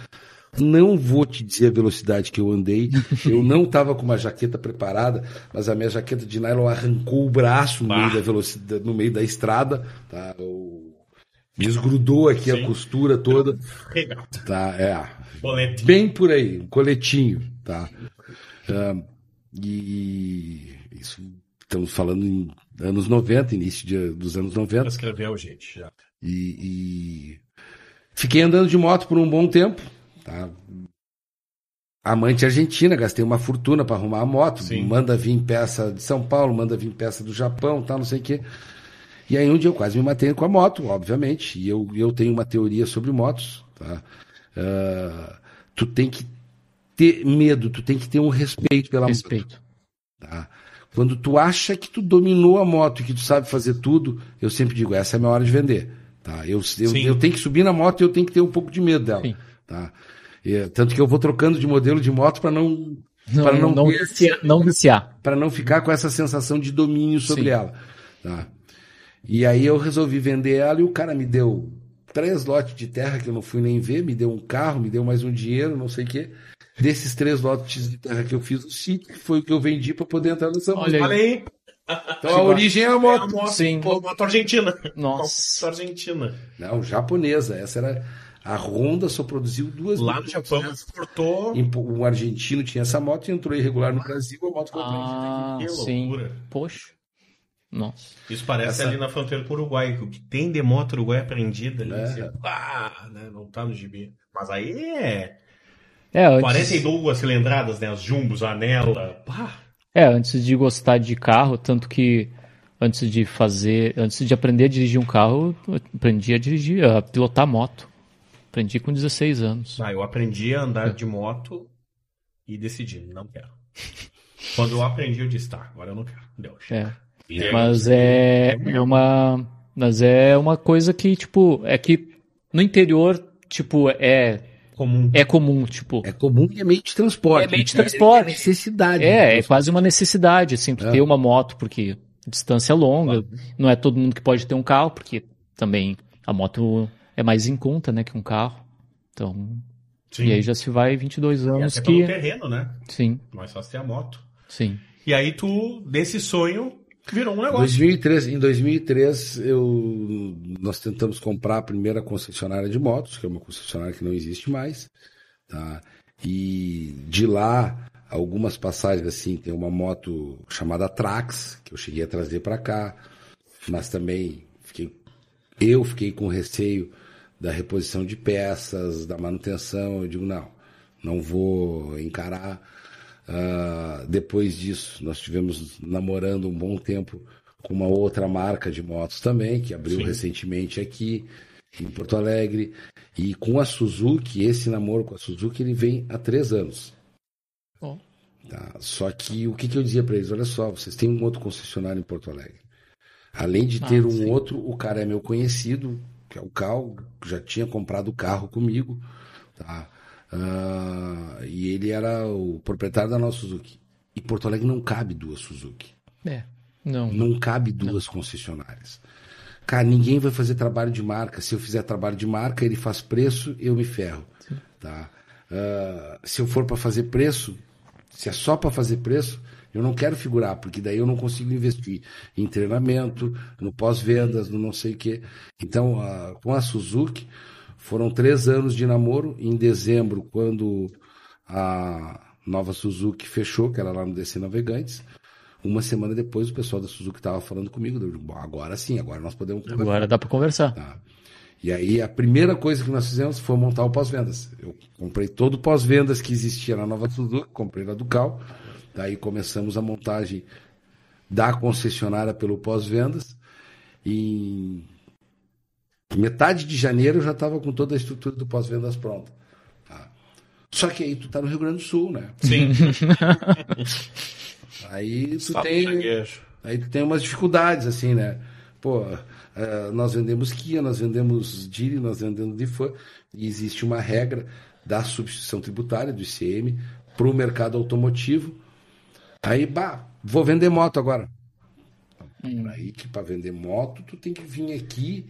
Não vou te dizer a velocidade que eu andei. (laughs) Eu não estava com uma jaqueta preparada, mas a minha jaqueta de nylon arrancou o braço no, Bah. meio da, velocidade, no meio da estrada. Tá? Eu- Desgrudou aqui Sim. a costura toda. Regata. Tá, é. Bolete. Bem por aí, um coletinho, tá? E isso estamos falando em anos 90, início de- dos anos 90. Escreveu, gente. Já. E, e fiquei andando de moto por um bom tempo, tá? amante argentina, gastei uma fortuna para arrumar a moto, Sim. manda vir peça de São Paulo, manda vir peça do Japão, tal, não sei o quê. E aí um dia eu quase me matei com a moto, obviamente, e eu, eu tenho uma teoria sobre motos, tá? Ah, tu tem que ter medo, tu tem que ter um respeito pela moto. Respeito. Tá? Quando tu acha que tu dominou a moto, que tu sabe fazer tudo, eu sempre digo, essa é a minha hora de vender. Tá? Eu, eu, eu tenho que subir na moto e eu tenho que ter um pouco de medo dela. Sim. Tá? E, tanto que eu vou trocando de modelo de moto para não para não, não, viciar, não viciar. para não ficar com essa sensação de domínio sobre Sim. ela. Tá? E aí eu resolvi vender ela e o cara me deu três lotes de terra que eu não fui nem ver, me deu um carro, me deu mais um dinheiro, não sei o quê. Desses três lotes de terra que eu fiz no sítio, que foi o que eu vendi para poder entrar nessa moto. Olha Olha aí. Então a origem é a É a moto. moto, Sim. pô, moto argentina. Nossa. Moto argentina. Não, japonesa. Essa era. A Honda só produziu duas Lá no Japão né? exportou. Um argentino tinha essa moto e entrou irregular no Brasil, a moto foi Ah, Que sim. loucura. Poxa. Nossa. Isso parece Essa- ali na fronteira com o Uruguai, que o que tem de moto uruguai aprendida ali, É. você- ah, né, não tá no gibi. Mas aí é É, antes, 42 cilindradas, né? As jumbos, a anela. Pá. é, antes de gostar de carro, tanto que antes de fazer, antes de aprender a dirigir um carro, eu aprendi a dirigir, a pilotar moto. Aprendi com 16 anos. Ah, eu aprendi a andar de moto e decidi, não quero. Quando eu aprendi, eu disse, tá, agora eu não quero. Deu. É. É, Mas é, é uma. Mas é uma coisa que, tipo, é que no interior, tipo, é, comum. é comum, tipo. É comum e é meio de transporte. É meio de É transporte. necessidade. É, é quase uma necessidade, assim, tu É. ter uma moto, porque distância é longa, não é todo mundo que pode ter um carro, porque também a moto é mais em conta, né, que um carro. Então, Sim. e aí já se vai 22 E anos até pelo que... terreno, né? Sim, Mais fácil ter a moto. sim. E aí tu, desse sonho, virou um negócio. 2003, em 2003 eu, nós tentamos comprar a primeira concessionária de motos, que é uma concessionária que não existe mais. Tá? E de lá, algumas passagens assim, tem uma moto chamada Trax, que eu cheguei a trazer para cá, mas também fiquei, eu fiquei com receio da reposição de peças, da manutenção. Eu digo, não, não vou encarar. Ah, depois disso, nós tivemos namorando um bom tempo com uma outra marca de motos também, que abriu Sim. recentemente aqui em Porto Alegre. E com a Suzuki, esse namoro com a Suzuki, ele vem há três anos. Ó. Tá? Só que o que, que eu dizia para eles? Olha só, vocês têm um outro concessionário em Porto Alegre. Além de Ah, ter um sim. outro, o cara é meu conhecido, que é o Cal, que já tinha comprado o carro comigo. Tá? Ah, e ele era o proprietário da nossa Suzuki. E Porto Alegre não cabe duas Suzuki. É, não. Não cabe duas concessionárias. Cara, ninguém vai fazer trabalho de marca. Se eu fizer trabalho de marca, ele faz preço, eu me ferro. Tá? Ah, se eu for para fazer preço, se é só para fazer preço, eu não quero figurar, porque daí eu não consigo investir em treinamento, no pós-vendas, no não sei o quê. Então, ah, com a Suzuki, foram três anos de namoro. Em dezembro, quando a nova Suzuki fechou, que era lá no DC Navegantes, uma semana depois o pessoal da Suzuki estava falando comigo. Eu "Bom, agora sim, agora nós podemos conversar." Agora dá pra conversar. Tá. E aí a primeira coisa que nós fizemos foi montar o pós-vendas. Eu comprei todo o pós-vendas que existia na Nova Suzuki, comprei na Ducal. Daí começamos a montagem da concessionária pelo pós-vendas. E metade de janeiro eu já estava com toda a estrutura do pós-vendas pronta. Tá. Só que aí tu tá no Rio Grande do Sul, né? Sim. (laughs) Aí tu Sabe, tem. caguejo. Aí tu tem umas dificuldades, assim, né? Pô, eh, nós vendemos Kia, nós vendemos Diri, nós vendemos Difan, e existe uma regra da substituição tributária, do ICM, para o mercado automotivo. Aí, bah, vou vender moto agora. Aí que para vender moto, tu tem que vir aqui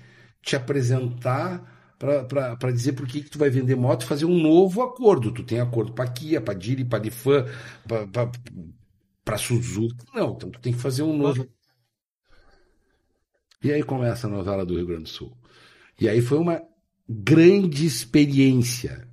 te apresentar para dizer por que, que tu vai vender moto e fazer um novo acordo. Tu tem acordo para Kia, para Diri, para Difan, para Suzuki. Não, então tu tem que fazer um novo. E aí começa a novela do Rio Grande do Sul. E aí foi uma grande experiência.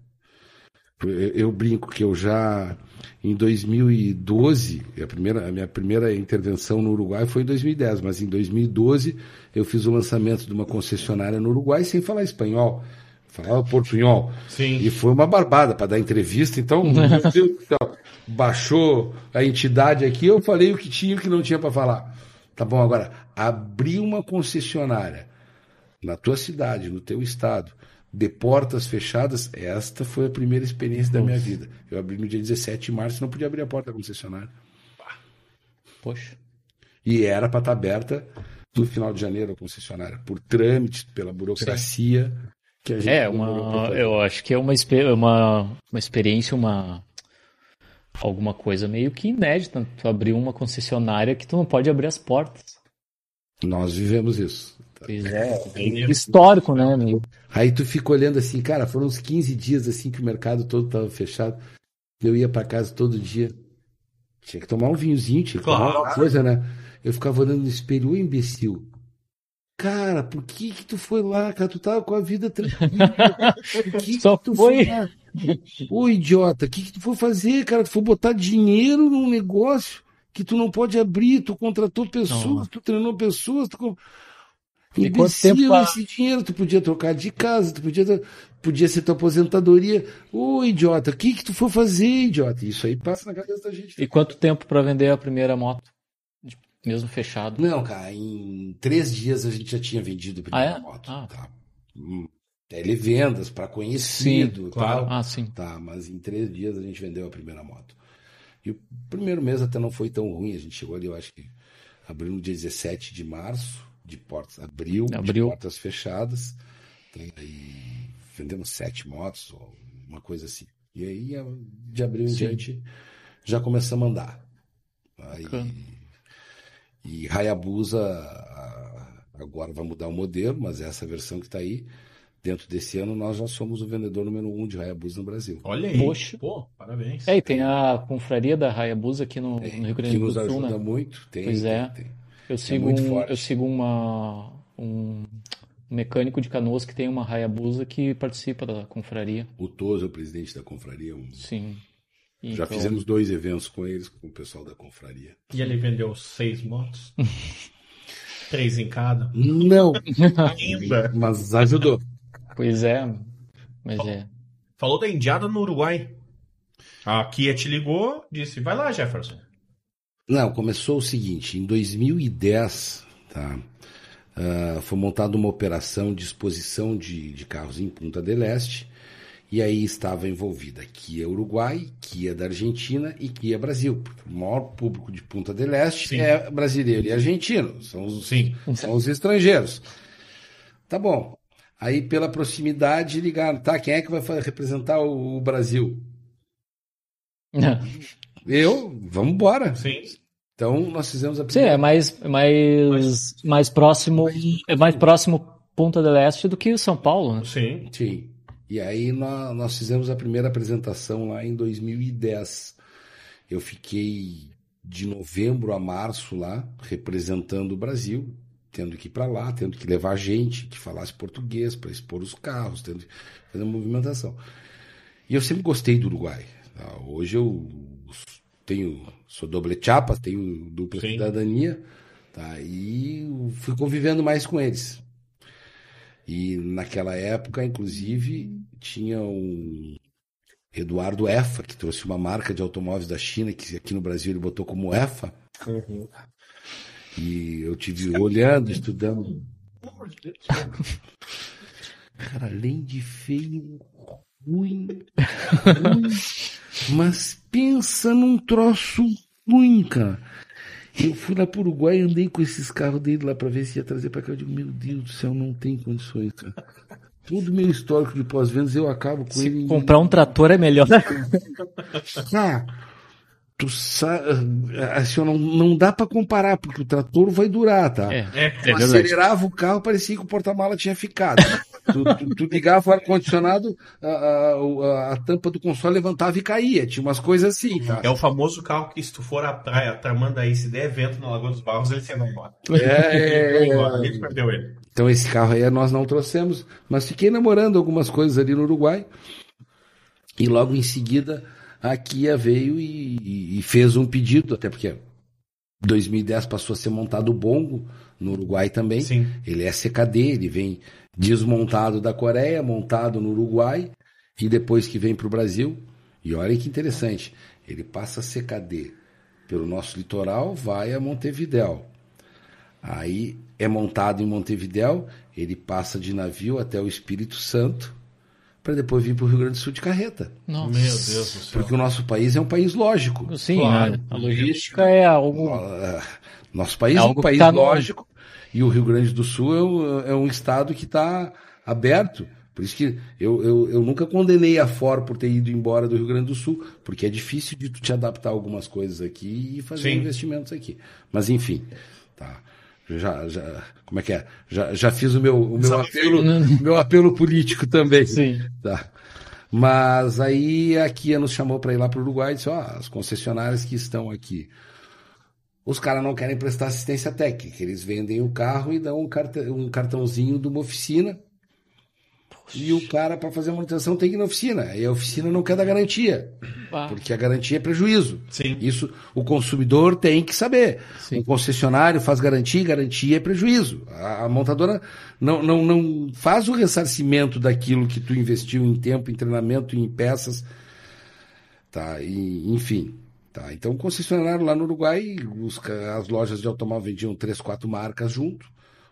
Eu, eu brinco que eu já em 2012, a, primeira, a minha primeira intervenção no Uruguai foi em 2010, mas em 2012 eu fiz o lançamento de uma concessionária no Uruguai sem falar espanhol. falava portunhol. Sim. E foi uma barbada para dar entrevista, então, (laughs) meu Deus do céu, baixou a entidade aqui, eu falei o que tinha e o que não tinha para falar. Tá bom, agora, abrir uma concessionária na tua cidade, no teu estado, de portas fechadas, esta foi a primeira experiência da minha vida. Eu abri no dia 17 de março, não podia abrir a porta da concessionária. Poxa. E era para estar aberta no final de janeiro a concessionária, por trâmite, pela burocracia que a gente É, uma, eu acho que é uma, expe- uma, uma experiência, uma alguma coisa meio que inédita. Tu abrir uma concessionária que tu não pode abrir as portas. Nós vivemos isso. Pois é, meio histórico, né? Meio... Aí tu fica olhando assim, cara, foram uns 15 dias assim que o mercado todo tava fechado. Eu ia para casa todo dia. Tinha que tomar um vinhozinho, tinha que tomar Claro. alguma coisa, né? Eu ficava olhando no espelho, ô imbecil. Cara, por que que tu foi lá, cara? Tu tava com a vida tranquila. (laughs) Por que, Só que tu foi. lá? Ô idiota, o que que tu foi fazer, cara? Tu foi botar dinheiro num negócio que tu não pode abrir, tu contratou pessoas, Não. tu treinou pessoas, tu... Imbecil tempo a- esse dinheiro, tu podia trocar de casa, tu podia, podia ser tua aposentadoria. Ô, idiota, o que que tu foi fazer, idiota? Isso aí passa na cabeça da gente. E quanto tempo para vender a primeira moto? Mesmo fechado. Não, cara, em três dias a gente já tinha vendido a primeira Ah, é? moto. Ah. Tá. Hum, Televendas para conhecido Sim, e claro. tal. Ah, sim. Tá, mas em três dias a gente vendeu a primeira moto. E o primeiro mês até não foi tão ruim. A gente chegou ali, eu acho que abriu no dia 17 de março, de portas, abril, Abril. de portas fechadas. E vendemos sete motos, ou uma coisa assim. E aí, de abril em diante, já começamos a andar. Aí, Bacana. E Hayabusa agora vai mudar o modelo, mas essa versão que está aí, dentro desse ano, nós já somos o vendedor número um de Hayabusa no Brasil. Olha aí. Poxa. Pô, parabéns. É, e tem a confraria da Hayabusa aqui no, no Rio que Grande nos do Sul, ajuda né? muito. Tem, Pois é. tem, tem. Eu sigo, muito um, forte. eu sigo uma, um mecânico de canoas que tem uma Hayabusa que participa da confraria. O Toso é o presidente da confraria. um- Sim. Já Então, fizemos dois eventos com eles, com o pessoal da confraria. E ele vendeu seis motos? (laughs) Três em cada? Não, Ainda. mas ajudou. Pois é, mas é. Falou da Indiada no Uruguai. A Kia te ligou, disse, vai lá, Jefferson. Não, começou o seguinte, em 2010, tá, ah, foi montada uma operação de exposição de, de carros em Punta del Este, e aí estava envolvida Kia Uruguai, Kia da Argentina e Kia Brasil. porque O maior público de Punta del Este Sim. é brasileiro e argentino, são os, Sim. são os estrangeiros. Tá bom. Aí, pela proximidade, ligaram, tá, quem é que vai representar o, o Brasil? (laughs) Eu, vamos embora. Sim. Então, nós fizemos a Sim, é mais, mais, mais próximo, é mais próximo Ponta del Este do que São Paulo, né? Sim. Sim. E aí nós, nós fizemos a primeira apresentação lá em 2010. Eu fiquei de novembro a março lá, representando o Brasil, tendo que ir para lá, tendo que levar gente que falasse português para expor os carros, tendo que fazer movimentação. E eu sempre gostei do Uruguai. tá? Hoje eu tenho, sou doble chapa, tenho dupla Sim. cidadania, tá? E fui convivendo mais com eles. E naquela época, inclusive, tinha um Eduardo EFA, que trouxe uma marca de automóveis da China, que aqui no Brasil ele botou como EFA. E eu tive olhando, estudando. Cara, além de feio, ruim, (laughs) ruim, mas pensa num troço ruim, cara. Eu fui lá pro Uruguai e andei com esses carros dele lá pra ver se ia trazer pra cá. Eu digo, meu Deus do céu, não tem condições, cara. Todo meu histórico de pós-vendas eu acabo com Se ele. comprar um trator é melhor. (laughs) Ah, tu sabe, assim, não, não dá pra comparar, porque o trator vai durar, tá? É, É, é acelerava o carro, parecia que o porta-mala tinha ficado. Tu, tu- tu ligava o ar-condicionado, a, a- a- tampa do console levantava e caía. Tinha umas coisas assim, tá? É o famoso carro que se tu for à praia, tramando aí, se der evento na Lagoa dos Barros, ele se vai embora. É, Vai embora, ali perdeu ele. Então esse carro aí nós não trouxemos, mas fiquei namorando algumas coisas ali no Uruguai. E logo em seguida a Kia veio e, e- e fez um pedido, até porque 2010 passou a ser montado o bongo no Uruguai também. Sim. Ele é CKD, ele vem desmontado da Coreia, montado no Uruguai e depois que vem para o Brasil. E olha que interessante, ele passa CKD pelo nosso litoral, vai a Montevidéu. Aí é montado em Montevidéu, ele passa de navio até o Espírito Santo, para depois vir para o Rio Grande do Sul de carreta. Nossa. Meu Deus do céu. Porque o nosso país é um país lógico. Sim, Claro. a, a logística é algo. Ah, Nosso país É é, um país tá no- lógico e o Rio Grande do Sul é um, é um estado que está aberto. Por isso que eu, eu, eu nunca condenei a FOR por ter ido embora do Rio Grande do Sul, porque é difícil de tu te adaptar a algumas coisas aqui e fazer Sim. investimentos aqui. Mas enfim, tá. Já, já, como é que é? Já, já fiz o meu, o meu apelo, (laughs) meu apelo político também. Sim. Tá. Mas aí a Kia nos chamou para ir lá para o Uruguai e disse: ó, as concessionárias que estão aqui, os caras não querem prestar assistência técnica, eles vendem o carro e dão um, um cartãozinho de uma oficina. E o cara, para fazer a manutenção, tem que ir na oficina. E a oficina não quer dar garantia, Ah, porque a garantia é prejuízo. Sim. Isso o consumidor tem que saber. Sim. Um concessionário faz garantia, e garantia é prejuízo. A, a montadora não, não, não faz o ressarcimento daquilo que tu investiu em tempo, em treinamento, em peças. Tá, e, enfim. Tá, então o concessionário lá no Uruguai, os as lojas de automóvel vendiam três, quatro marcas junto.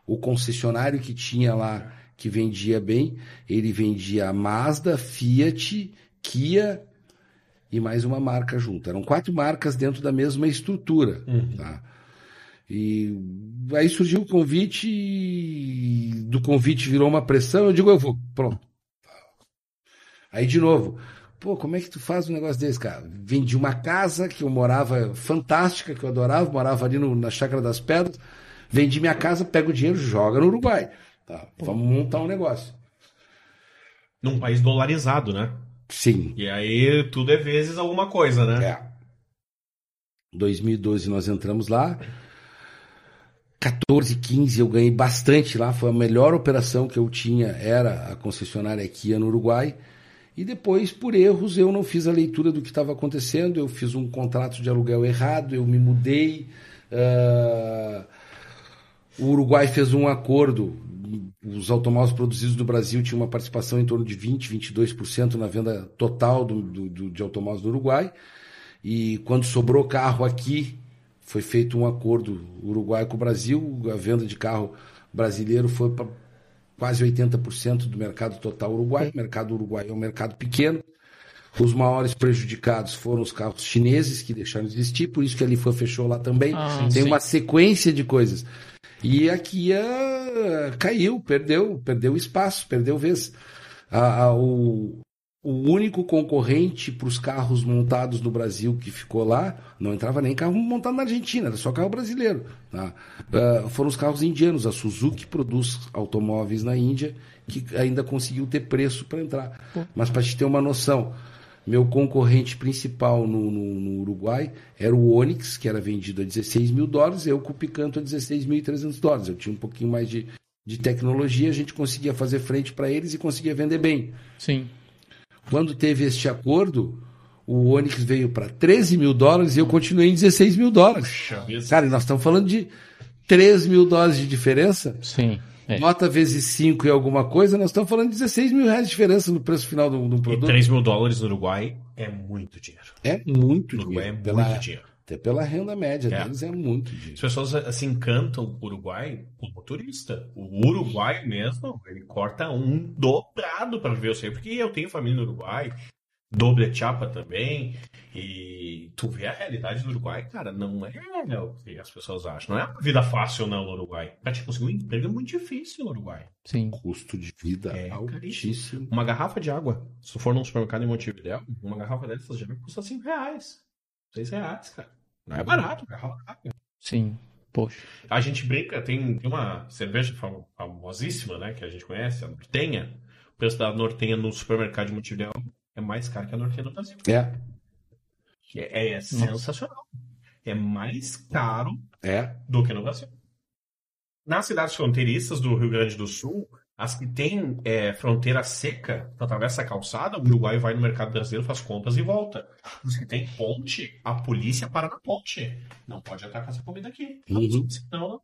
O concessionário que tinha lá, que vendia bem, ele vendia Mazda, Fiat, Kia, e mais uma marca junto. Eram quatro marcas dentro da mesma estrutura. Tá? E aí surgiu o convite, e do convite virou uma pressão, eu digo, eu vou, pronto. Aí de novo, pô, como é que tu faz um negócio desse, cara? Vendi uma casa que eu morava, fantástica, que eu adorava, morava ali no- na Chácara das Pedras, vendi minha casa, pego o dinheiro, joga no Uruguai. Tá, vamos montar um negócio. Num país dolarizado, né? Sim. E aí tudo é vezes alguma coisa, né? É. 2012 nós entramos lá. 14, 15 eu ganhei bastante lá. Foi a melhor operação que eu tinha, era a concessionária Kia no Uruguai. E depois, por erros, eu não fiz a leitura do que estava acontecendo. Eu fiz um contrato de aluguel errado, eu me mudei. ah, o Uruguai fez um acordo. Os automóveis produzidos no Brasil tinham uma participação em torno de 20, 22% na venda total do, do- do- de automóveis no Uruguai. E quando sobrou carro aqui, foi feito um acordo Uruguai com o Brasil. A venda de carro brasileiro foi quase 80% do mercado total uruguaio. O mercado uruguaio é um mercado pequeno. Os maiores prejudicados foram os carros chineses, que deixaram de existir, por isso que a Lifa fechou lá também. Ah, Tem sim. uma sequência de coisas. E a Kia caiu, perdeu, perdeu espaço, perdeu vez. A- a- o, o único concorrente para os carros montados no Brasil que ficou lá, não entrava nem carro montado na Argentina, era só carro brasileiro. tá? Ah, foram os carros indianos. A Suzuki produz automóveis na Índia que ainda conseguiu ter preço para entrar. Mas para te ter uma noção, meu concorrente principal no, no- no Uruguai era o Onix, que era vendido a 16 mil dólares, eu com o Picanto a 16.300 dólares. Eu tinha um pouquinho mais de, de tecnologia, a gente conseguia fazer frente para eles e conseguia vender bem. sim. Quando teve este acordo, o Onix veio para 13 mil dólares e eu continuei em 16 mil dólares. Puxa. Cara, e nós estamos falando de 3 mil dólares de diferença. Sim. É. Nota vezes 5 e alguma coisa, nós estamos falando de 16 mil reais de diferença no preço final do, do E produto. 3 mil dólares no Uruguai é muito dinheiro. É muito No Uruguai é dinheiro. muito Pela, dinheiro. Até pela renda média É. deles é muito dinheiro. As pessoas se encantam com o Uruguai como turista. O Uruguai mesmo, ele corta um dobrado para ver eu sei, porque eu tenho família no Uruguai, doble chapa também, e tu vê a realidade do Uruguai, cara, não é o que as pessoas acham. Não é uma vida fácil não no Uruguai. Pra te conseguir um emprego é muito difícil no Uruguai. Sim. Custo de vida É altíssimo. Uma garrafa de água, se tu for num supermercado em Montevideo, uma garrafa dessas já custa 5 reais. 6 reais, cara. Não é barato, garrafa d'água. Sim. Poxa. A gente brinca, tem, tem uma cerveja fam- famosíssima, né, que a gente conhece, a Nortenha. O preço da Nortenha no supermercado de Montevideo é mais caro que a Nortenha no Brasil. É, É, é sensacional. É mais caro é. do que no Brasil. Nas cidades fronteiriças do Rio Grande do Sul, As que tem é, fronteira seca, tu atravessa a calçada, o Uruguai vai no mercado brasileiro, faz compras e volta. Os que tem ponte, a polícia para na ponte. Não pode atacar essa comida aqui. Uhum. Senão,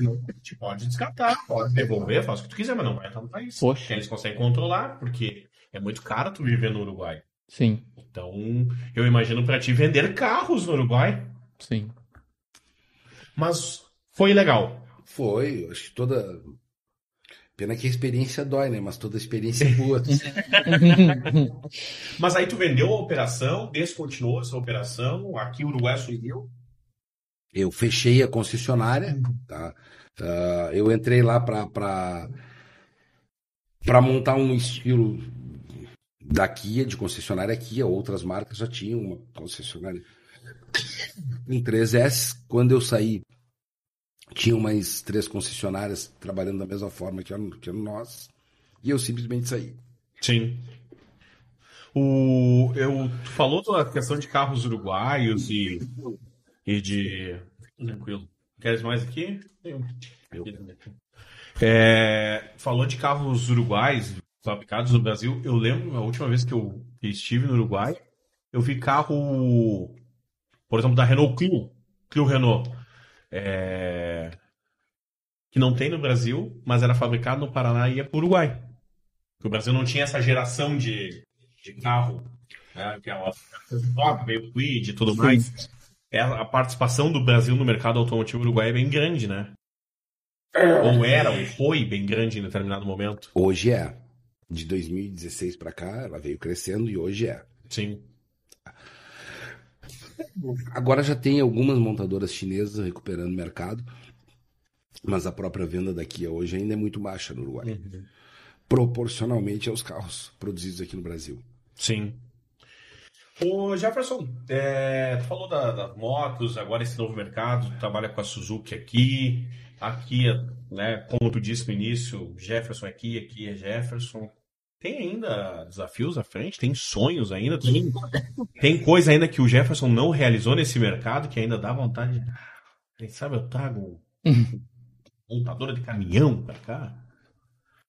não. Te pode descartar, pode devolver, faz o que tu quiser, mas não vai entrar no país. Poxa. Eles conseguem controlar, porque é muito caro tu viver no Uruguai. Sim, Então, eu imagino pra ti vender carros no Uruguai. sim. Mas foi legal. Foi, acho que toda. Pena que a experiência dói, né? Mas toda experiência é boa. (laughs) Mas aí tu vendeu a operação, descontinuou essa operação, aqui o Uruguai assumiu. Eu fechei a concessionária, tá? Ah, eu entrei lá para para montar um estilo da Kia, de concessionária Kia, outras marcas já tinham uma concessionária em 3S. Quando eu saí, tinham mais três concessionárias trabalhando da mesma forma que eram, que eram nós, e eu simplesmente saí. Sim. O, eu, tu falou da questão de carros uruguaios e, e de. Tranquilo. Queres mais aqui? Eu. É, falou de carros uruguais fabricados no Brasil. Eu lembro, a última vez que eu estive no Uruguai, eu vi carro, por exemplo, da Renault Clio, Clio Renault, é, que não tem no Brasil, mas era fabricado no Paraná e ia para o Uruguai. Porque o Brasil não tinha essa geração de, de carro, né, que é uma top, veio Quid e tudo mais. É, a participação do Brasil no mercado automotivo uruguaio é bem grande, né? Ou era, ou foi bem grande em determinado momento. Hoje é. De 2016 para cá, ela veio crescendo e hoje é. Sim. Agora já tem algumas montadoras chinesas recuperando o mercado, mas a própria venda daqui hoje ainda é muito baixa no Uruguai, proporcionalmente aos carros produzidos aqui no Brasil. Sim. Ô Jefferson, é, tu falou da- das motos, agora esse novo mercado, tu trabalha com a Suzuki aqui, aqui, né, como tu disse no início, Jefferson é aqui, aqui é Jefferson. Tem ainda desafios à frente? Tem sonhos ainda? Tem, tem coisa ainda que o Jefferson não realizou nesse mercado que ainda dá vontade de. Quem sabe eu trago (laughs) montadora de caminhão pra cá?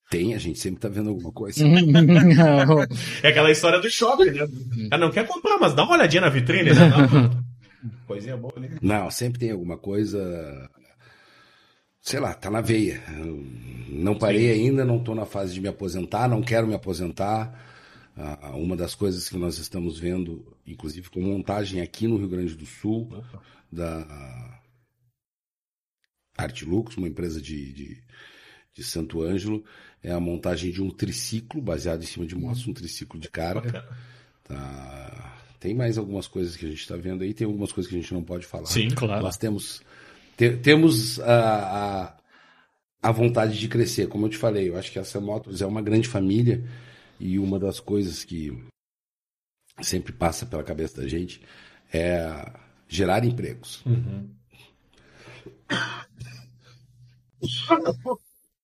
Tem, a gente sempre tá vendo alguma coisa. (laughs) É aquela história do shopping, né? Ah, não quer comprar, mas dá uma olhadinha na vitrine, né? (laughs) Uma- Coisinha boa ali. Não, sempre tem alguma coisa. Sei lá, tá na veia. Eu Não parei ainda, não tô na fase de me aposentar, não quero me aposentar. Ah, Uma das coisas que nós estamos vendo, inclusive com montagem aqui no Rio Grande do Sul, da Artilux, uma empresa de, de, de Santo Ângelo, é a montagem de um triciclo baseado em cima de motos, um triciclo de carga. Tá. Tem mais algumas coisas que a gente está vendo aí, tem algumas coisas que a gente não pode falar. Sim, claro. Nós temos, te- temos a, a, a vontade de crescer. Como eu te falei, eu acho que essa Motors é uma grande família e uma das coisas que sempre passa pela cabeça da gente é gerar empregos.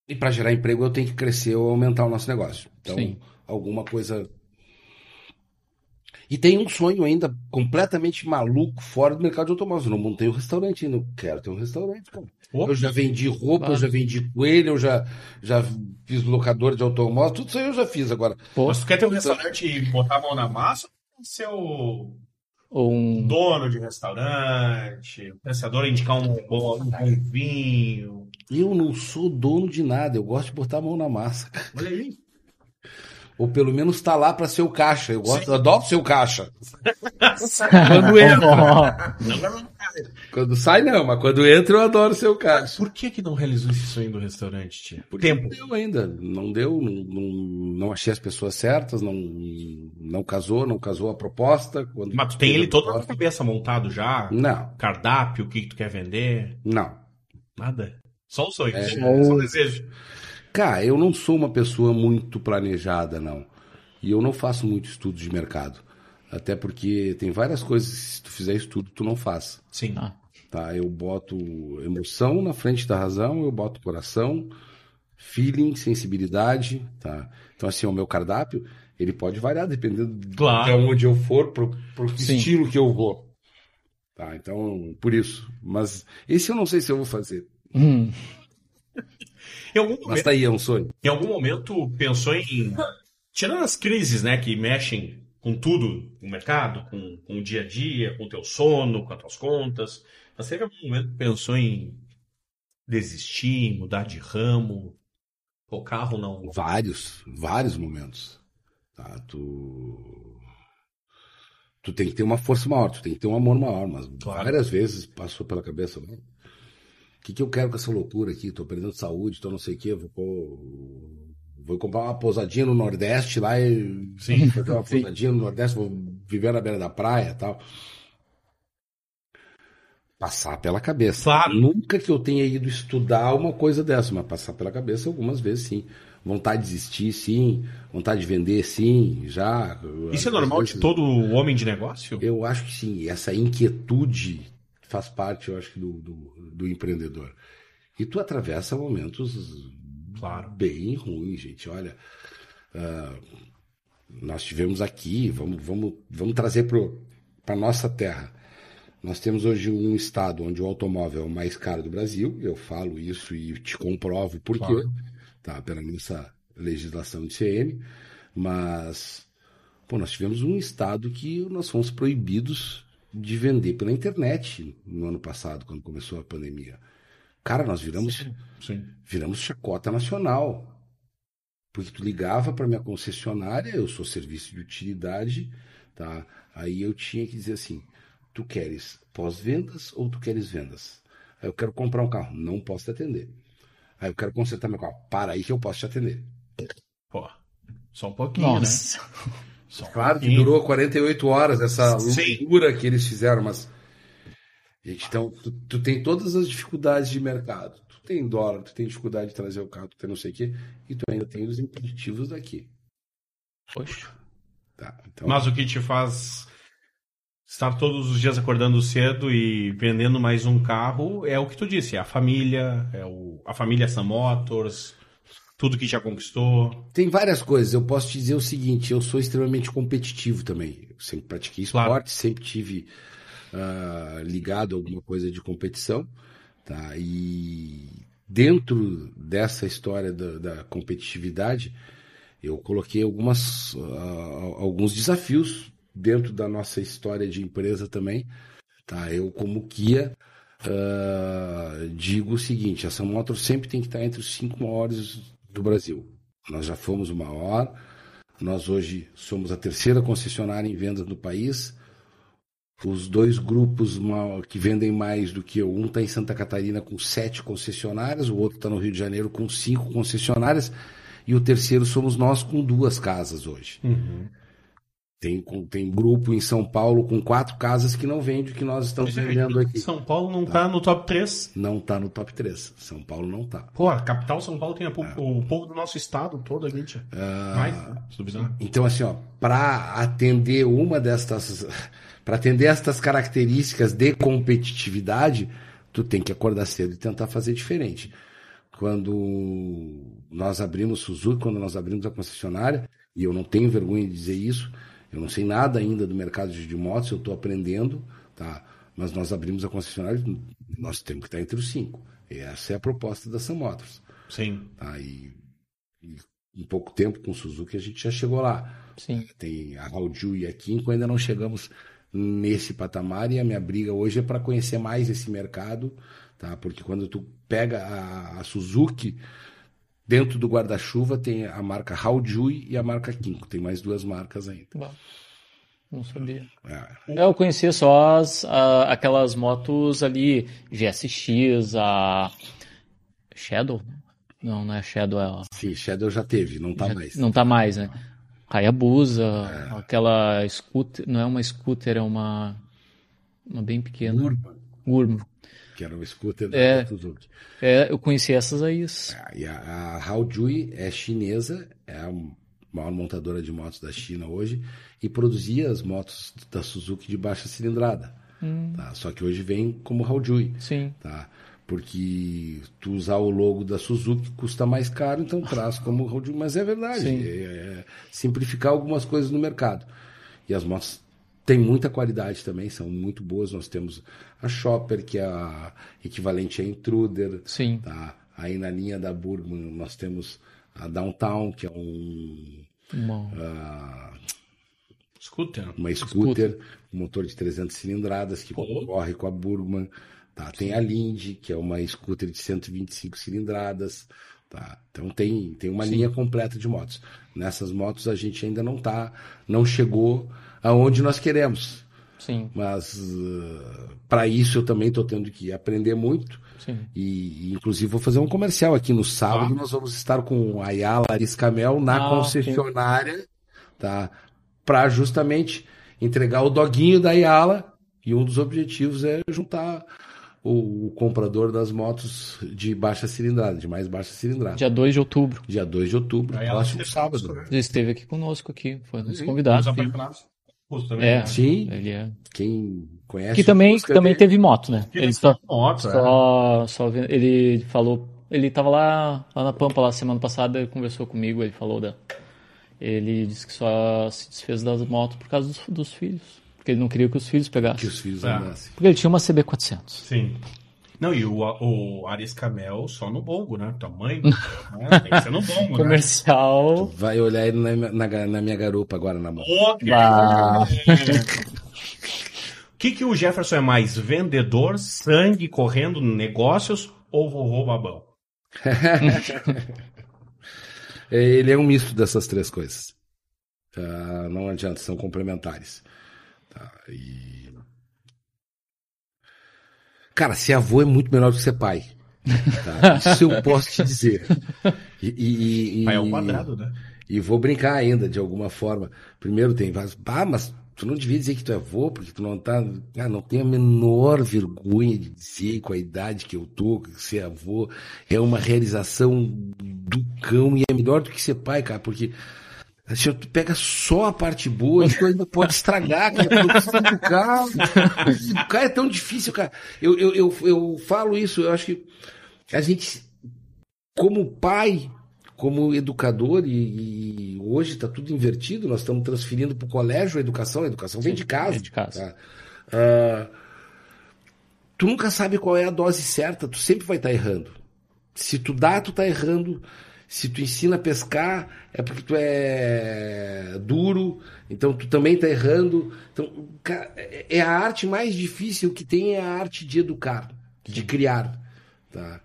E para gerar emprego eu tenho que crescer ou aumentar o nosso negócio. Então, Sim. alguma coisa. E tem um sonho ainda completamente maluco fora do mercado de automóveis. Eu não montei um restaurante ainda. Eu quero ter um restaurante, cara. Opa. Eu já vendi roupa, Claro. eu já vendi coelho, eu já, já fiz locador de automóvel, tudo isso aí eu já fiz agora. Pô, Mas tu quer ter um restaurante e botar a mão na massa? ou Ser o um. dono de restaurante, o pensador indicar um bom um vinho. Eu não sou dono de nada, eu gosto de botar a mão na massa. Olha aí. Ou pelo menos tá lá para ser o caixa. Eu gosto, eu adoro ser o caixa. Quando (laughs) entra. Quando sai, não, mas quando entra, eu adoro ser o caixa. Por que que não realizou esse sonho do restaurante, tia? Por Não tempo. deu ainda, não deu, não, não, não achei as pessoas certas, não, não casou, não casou a proposta. Quando Mas tu tem a ele todo na proposta- cabeça montado já? Não, Cardápio, o que que tu quer vender? não. Nada. Só o sonho. É. Só o desejo. Cara, eu não sou uma pessoa muito planejada, não. E eu não faço muito estudo de mercado. Até porque tem várias coisas que se tu fizer estudo, tu não faz. Sim. Ah. Tá? Eu boto emoção na frente da razão, eu boto coração, feeling, sensibilidade, tá? Então, assim, o meu cardápio, ele pode variar dependendo Claro. de onde eu for, pro, pro Sim. estilo que eu vou. Tá? Então, por isso. Mas esse eu não sei se eu vou fazer. Hum, Em algum Mas momento, tá aí, é um sonho. em algum momento pensou em. Tirando as crises, né, que mexem com tudo, com o mercado, com, com o dia a dia, com o teu sono, com as tuas contas. Mas teve algum momento que pensou em desistir, mudar de ramo? O carro não. Vários, vários momentos. Tá? Tu, tu tem que ter uma força maior, tu tem que ter um amor maior, mas Claro. várias vezes passou pela cabeça, né? O que, que eu quero com essa loucura aqui? Tô perdendo saúde, tô não sei o quê, vou, vou comprar uma pousadinha no Nordeste lá e Sim. (laughs) fazer uma Sim. pousadinha no Nordeste, vou viver na beira da praia e tal. Passar pela cabeça. Claro. Nunca que eu tenha ido estudar uma coisa dessa, mas passar pela cabeça algumas vezes sim. Vontade de desistir, sim. Vontade de vender, sim. Já. Isso é normal de todo homem de negócio? Eu acho que sim. Essa inquietude faz parte, eu acho do, do, do empreendedor. E tu atravessa momentos Claro. bem ruins, gente. Olha, ah, nós tivemos aqui, vamos, vamos, vamos trazer para a nossa terra. Nós temos hoje um estado onde o automóvel é o mais caro do Brasil. Eu falo isso e te comprovo por quê. Claro. Tá, pela nossa legislação de CM. Mas, pô, nós tivemos um estado que nós fomos proibidos de vender pela internet no ano passado, quando começou a pandemia. Cara, nós viramos Sim. viramos chacota nacional. Porque tu ligava para minha concessionária, eu sou serviço de utilidade, tá? Aí eu tinha que dizer assim: tu queres pós-vendas ou tu queres vendas? Aí eu quero comprar um carro, não posso te atender. Aí eu quero consertar meu carro, para aí que eu posso te atender. Pô, só um pouquinho, né? Nossa. Um Claro que durou 48 horas essa Sim. loucura que eles fizeram, mas. Gente, então, tu, tu tem todas as dificuldades de mercado. Tu tem dólar, tu tem dificuldade de trazer o carro, tu tem não sei o quê, e tu ainda tem os impeditivos daqui. Poxa. Tá? Então, Mas o que te faz estar todos os dias acordando cedo e vendendo mais um carro é o que tu disse, é a família, é o, a família Sam Motors, tudo que já conquistou. tem várias coisas. Eu posso te dizer o seguinte: eu sou extremamente competitivo também. Eu sempre pratiquei esporte, Claro. sempre tive ah, ligado a alguma coisa de competição. Tá? E dentro dessa história da, da competitividade, eu coloquei algumas, ah, alguns desafios dentro da nossa história de empresa também. Tá? Eu, como guia, ah, digo o seguinte: a Sam Motors sempre tem que estar entre os cinco maiores do Brasil. Nós já fomos o maior, nós hoje somos a terceira concessionária em vendas no país. Os dois grupos que vendem mais do que eu, um está em Santa Catarina com sete concessionárias, o outro está no Rio de Janeiro com cinco concessionárias, e o terceiro somos nós com duas casas hoje. Tem, tem grupo em São Paulo com quatro casas que não vende o que nós estamos vendendo aqui. São Paulo não tá no top 3. Não está no top 3. São Paulo não está. Pô, a capital São Paulo tem a po- o povo do nosso estado todo ali, tia. Mais, né? Então, assim, ó, para atender uma destas, (laughs) para atender estas características de competitividade, tu tem que acordar cedo e tentar fazer diferente. Quando nós abrimos Suzuki, quando nós abrimos a concessionária, e eu não tenho vergonha de dizer isso, eu não sei nada ainda do mercado de motos, eu estou aprendendo, tá? Mas nós abrimos a concessionária, nós temos que estar entre os cinco. Essa é a proposta da Sam Motors. Sim. Tá? E, e em pouco tempo com o Suzuki a gente já chegou lá. Sim. Tem a Raiju e a Kinko, ainda não chegamos nesse patamar e a minha briga hoje é para conhecer mais esse mercado, tá? Porque quando tu pega a, a Suzuki, dentro do guarda-chuva tem a marca Haojui e a marca Kinko, tem mais duas marcas ainda. Bom, Não sabia. É, Eu conhecia só as, a- aquelas motos ali, GSX, a Shadow? Não, não é Shadow, é sim, Shadow já teve, não tá já- mais. Não tá mais, né? Hayabusa, É. aquela scooter, não é uma scooter, é uma, uma bem pequena. Urban, Urban. Que era o scooter da É. Suzuki. É, eu conheci essas aí. E a, a Haojui é chinesa, é a maior montadora de motos da China hoje e produzia as motos da Suzuki de baixa cilindrada. tá? Só que hoje vem como Haojui, Sim. tá? Porque tu usar o logo da Suzuki custa mais caro, então traz como Haojui. Mas é verdade, Sim. é, é simplificar algumas coisas no mercado. E as motos têm muita qualidade também, são muito boas. Nós temos a Chopper, que é a equivalente à Intruder, Sim. tá? Aí na linha da Burgman nós temos a Downtown, que é um. Uma... Uh, scooter. Uma scooter, um motor de 300 cilindradas que Pô. corre com a Burgman. Tá? Tem a Lindy, que é uma scooter de 125 cilindradas. Tá? Então tem, tem uma Sim. linha completa de motos. Nessas motos a gente ainda não tá, não chegou aonde nós queremos. Sim. Mas uh, para isso eu também estou tendo que aprender muito. Sim. E, e, inclusive vou fazer um comercial aqui no sábado. Ah. Nós vamos estar com a Ayala Ariscamel na ah, concessionária, sim. tá? Para justamente entregar o doguinho da Ayala. E um dos objetivos é juntar o, o, comprador das motos de baixa cilindrada, de mais baixa cilindrada. Dia 2 de outubro. Dia 2 de outubro, próximo sábado. Já esteve aqui conosco aqui, foi nosso convidado. Também, é, né? Sim. Ele é. Quem conhece. Que também, também teve moto, né? Ele só, moto, só, é. só ele falou, ele tava lá, lá na Pampa lá semana passada, ele conversou comigo, ele falou da ele disse que só se desfez das motos por causa dos, dos filhos, porque ele não queria que os filhos pegassem. Que os filhos é. andassem. Porque ele tinha uma CB400. Sim. Não, e o, o Ares Camel só no bongo, né? Tamanho. (laughs) né? Tem que ser no bongo, né? Comercial. Vai olhar ele na, na, na, minha garupa agora na mão. Okay. Ah. O (laughs) que, que o Jefferson é mais? Vendedor, sangue correndo negócios ou vovô babão? (laughs) ele é um misto dessas três coisas. Uh, não adianta, são complementares. Tá? E Cara, ser avô é muito melhor do que ser pai. Tá? Isso eu posso te dizer. E, e, pai é o quadrado, né? E vou brincar ainda, de alguma forma. Primeiro tem vários. Ah, mas tu não devia dizer que tu é avô, porque tu não tá. Ah, não tenho a menor vergonha de dizer com a idade que eu tô, que ser avô é uma realização do cão e é melhor do que ser pai, cara, porque se tu pega só a parte boa, a ainda pode estragar, cara. Educar, educar é tão difícil, cara. Eu, eu, eu, eu falo isso, eu acho que a gente, como pai, como educador, e, e hoje está tudo invertido, nós estamos transferindo para o colégio a educação, a educação vem de casa. Vem de casa. Tá? Uh, tu nunca sabe qual é a dose certa, tu sempre vai estar tá errando. Se tu dá, tu tá errando. Se tu ensina a pescar, é porque tu é duro, então tu também está errando. Então, é a arte mais difícil que tem é a arte de educar, de criar. Tá?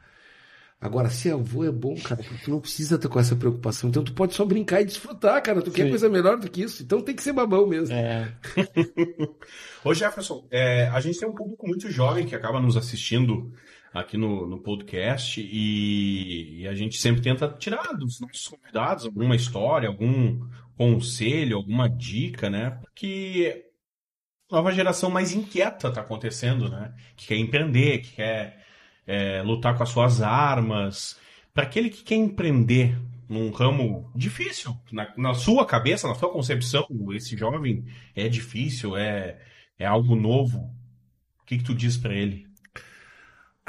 Agora, ser avô é bom, cara, porque tu não precisa ter com essa preocupação. Então tu pode só brincar e desfrutar, cara. Tu Sim. quer coisa melhor do que isso. Então tem que ser babão mesmo. É. (laughs) Ô Jefferson, é, a gente tem um público muito jovem que acaba nos assistindo aqui no, no podcast e, e, a gente sempre tenta tirar dos nossos convidados alguma história, algum conselho, alguma dica, né? Porque nova geração mais inquieta está acontecendo, né? Que quer empreender, que quer é, lutar com as suas armas. Para aquele que quer empreender num ramo difícil, na, na, sua cabeça, na sua concepção, esse jovem é difícil, é, é algo novo. O que, que tu diz para ele?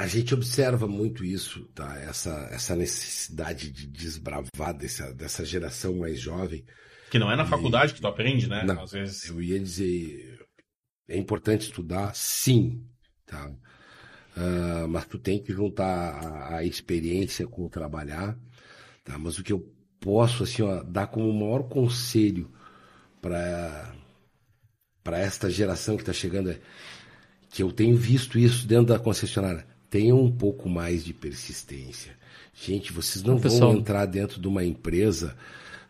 A gente observa muito isso, tá? Essa, essa necessidade de desbravar dessa, dessa geração mais jovem. Que não é na e... faculdade que tu aprende, né? Não, Às vezes. Eu ia dizer, é importante estudar, sim, tá? Uh, mas tu tem que juntar a, a, experiência com o trabalhar, tá? Mas o que eu posso, assim, ó, dar como maior conselho para para esta geração que está chegando é que eu tenho visto isso dentro da concessionária tenham um pouco mais de persistência. Gente, vocês não Pessoal... vão entrar dentro de uma empresa,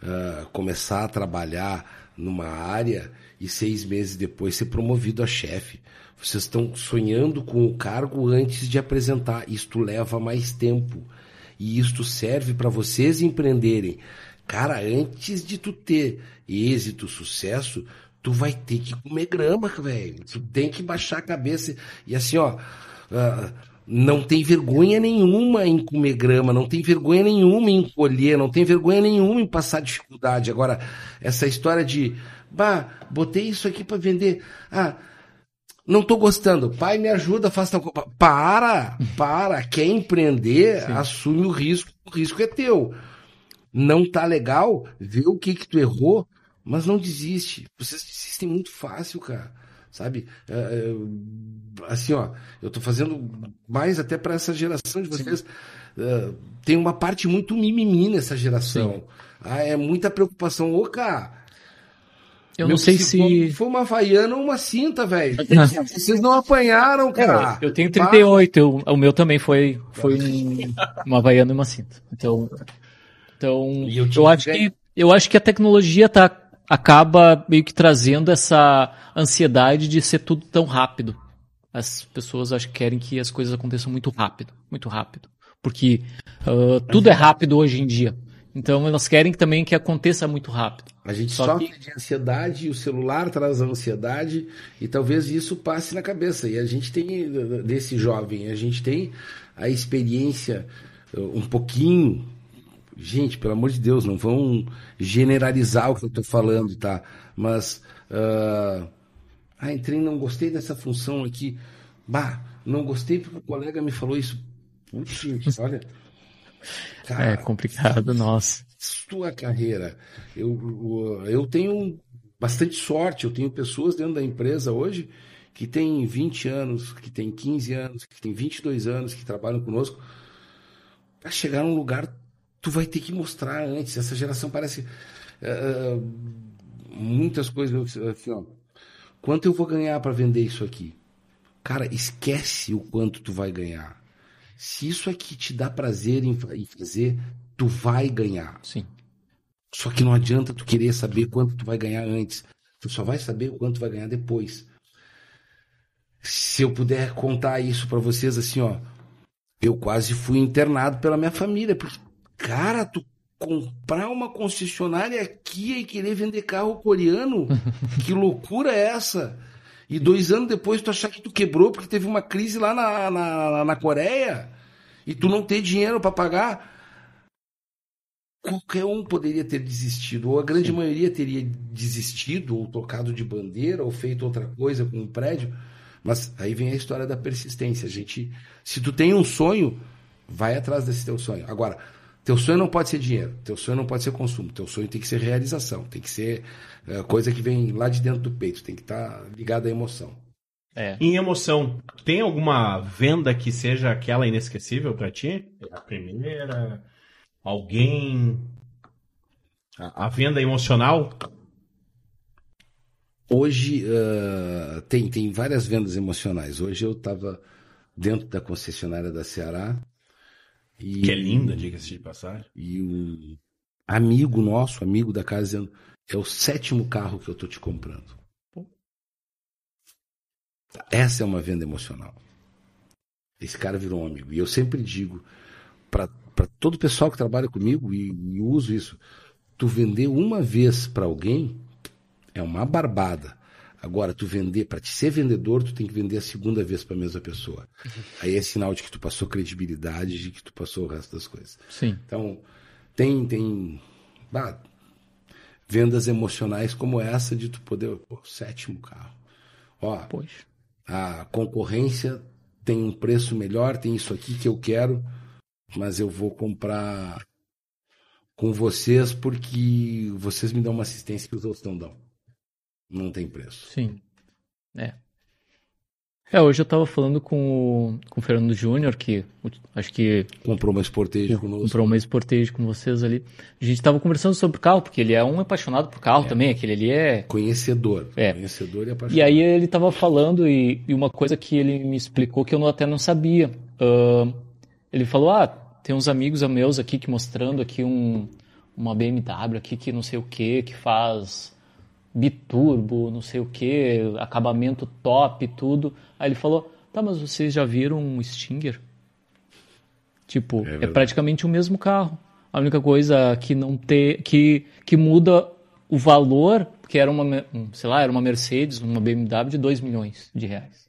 uh, começar a trabalhar numa área e seis meses depois ser promovido a chefe. Vocês estão sonhando com o cargo antes de apresentar. Isto leva mais tempo. E isto serve para vocês empreenderem. Cara, antes de tu ter êxito, sucesso, tu vai ter que comer grama, velho. Tu tem que baixar a cabeça. E assim, ó. Uh, não tem vergonha nenhuma em comer grama, não tem vergonha nenhuma em colher, não tem vergonha nenhuma em passar dificuldade. Agora, essa história de, bah, botei isso aqui para vender, ah, não tô gostando, pai me ajuda, faça tal coisa. Para, para, quer empreender, Sim. assume o risco, o risco é teu. Não tá legal, vê o que que tu errou, mas não desiste. Vocês desistem muito fácil, cara. Sabe? É, é, assim, ó, eu tô fazendo mais até para essa geração de vocês. É, tem uma parte muito mimimi nessa geração. Ah, é muita preocupação. Ô, cara. Eu não sei se. For uma Havaiana ou uma cinta, velho. (laughs) Vocês não apanharam, cara. É, eu tenho 38, eu, o meu também foi, foi um, uma Havaiana e uma cinta. Então, então eu eu, acho que, eu acho que a tecnologia tá, acaba meio que trazendo essa ansiedade de ser tudo tão rápido. As pessoas acho que querem que as coisas aconteçam muito rápido, muito rápido. Porque ah, tudo é rápido hoje em dia. Então elas querem também que aconteça muito rápido. A gente Só sofre que- de ansiedade o celular traz a ansiedade e talvez isso passe na cabeça. E a gente tem, desse jovem, a gente tem a experiência uh, um pouquinho. Gente, pelo amor de Deus, não vão generalizar o que eu estou falando, tá? Mas, ah, ah, entrei, não gostei dessa função aqui. Bah, não gostei porque o colega me falou isso. Gente, olha. Cara, É complicado, nossa. sua carreira. Eu, eu tenho bastante sorte, eu tenho pessoas dentro da empresa hoje que têm 20 anos, que têm 15 anos, que têm 22 anos, que trabalham conosco. Para chegar num lugar, tu vai ter que mostrar antes. Essa geração parece. eh, muitas coisas. Assim, ó, quanto eu vou ganhar para vender isso aqui? Cara, esquece o quanto tu vai ganhar. Se isso aqui te dá prazer em fa- em fazer, tu vai ganhar. Sim. Só que não adianta tu querer saber quanto tu vai ganhar antes. Tu só vai saber o quanto tu vai ganhar depois. Se eu puder contar isso pra vocês assim, ó, eu quase fui internado pela minha família, porque cara, tu comprar uma concessionária aqui e querer vender carro coreano, (laughs) que loucura é essa? E dois anos depois tu achar que tu quebrou porque teve uma crise lá na, na, na Coreia e tu não ter dinheiro pra pagar qualquer um poderia ter desistido, ou a grande maioria teria desistido, ou trocado de bandeira, ou feito outra coisa com o prédio. Mas aí vem a história da persistência. A gente, se tu tem um sonho, vai atrás desse teu sonho. Agora, teu sonho não pode ser dinheiro, teu sonho não pode ser consumo, teu sonho tem que ser realização, tem que ser eh, coisa que vem lá de dentro do peito, tem que estar ligado à emoção. É. Em emoção, tem alguma venda que seja aquela inesquecível pra ti? A primeira? Alguém? A, a venda emocional? Hoje ah, tem, tem várias vendas emocionais. Hoje eu estava dentro da concessionária da Ceará e, Que é linda, diga-se de passagem. e um amigo nosso, amigo da casa, dizendo: é o sétimo carro que eu tô te comprando. Essa é uma venda emocional. Esse cara virou um amigo. E eu sempre digo para todo o pessoal que trabalha comigo, e, e uso isso: tu vender uma vez para alguém é uma barbada. Agora, tu vender, para te ser vendedor, tu tem que vender a segunda vez para a mesma pessoa. Aí é sinal de que tu passou credibilidade, de que tu passou o resto das coisas. Sim. Então, tem, tem vendas emocionais como essa de tu poder, pô, sétimo carro. Ó, Poxa. a concorrência tem um preço melhor, tem isso aqui que eu quero, mas eu vou comprar com vocês porque vocês me dão uma assistência que os outros não dão. Não tem preço. Sim. É. É, hoje eu tava falando com o, com o Fernando Júnior, que acho que Comprou uma Sportage conosco. comprou uma Sportage com vocês ali. A gente tava conversando sobre carro, porque ele é um apaixonado por carro também, aquele ali é... Conhecedor. É. Conhecedor e apaixonado. E aí ele tava falando, e, e uma coisa que ele me explicou que eu não- até não sabia. Ahn, ele falou, ah, tem uns amigos meus aqui que mostrando aqui um, uma BMW aqui que não sei o que, que faz biturbo, não sei o que, acabamento top tudo. Aí ele falou, tá, mas vocês já viram um Stinger? Tipo, é, verdade. praticamente o mesmo carro. A única coisa que não ter, que, que muda o valor, que era uma, um, sei lá, era uma Mercedes, uma BMW de 2 milhões de reais.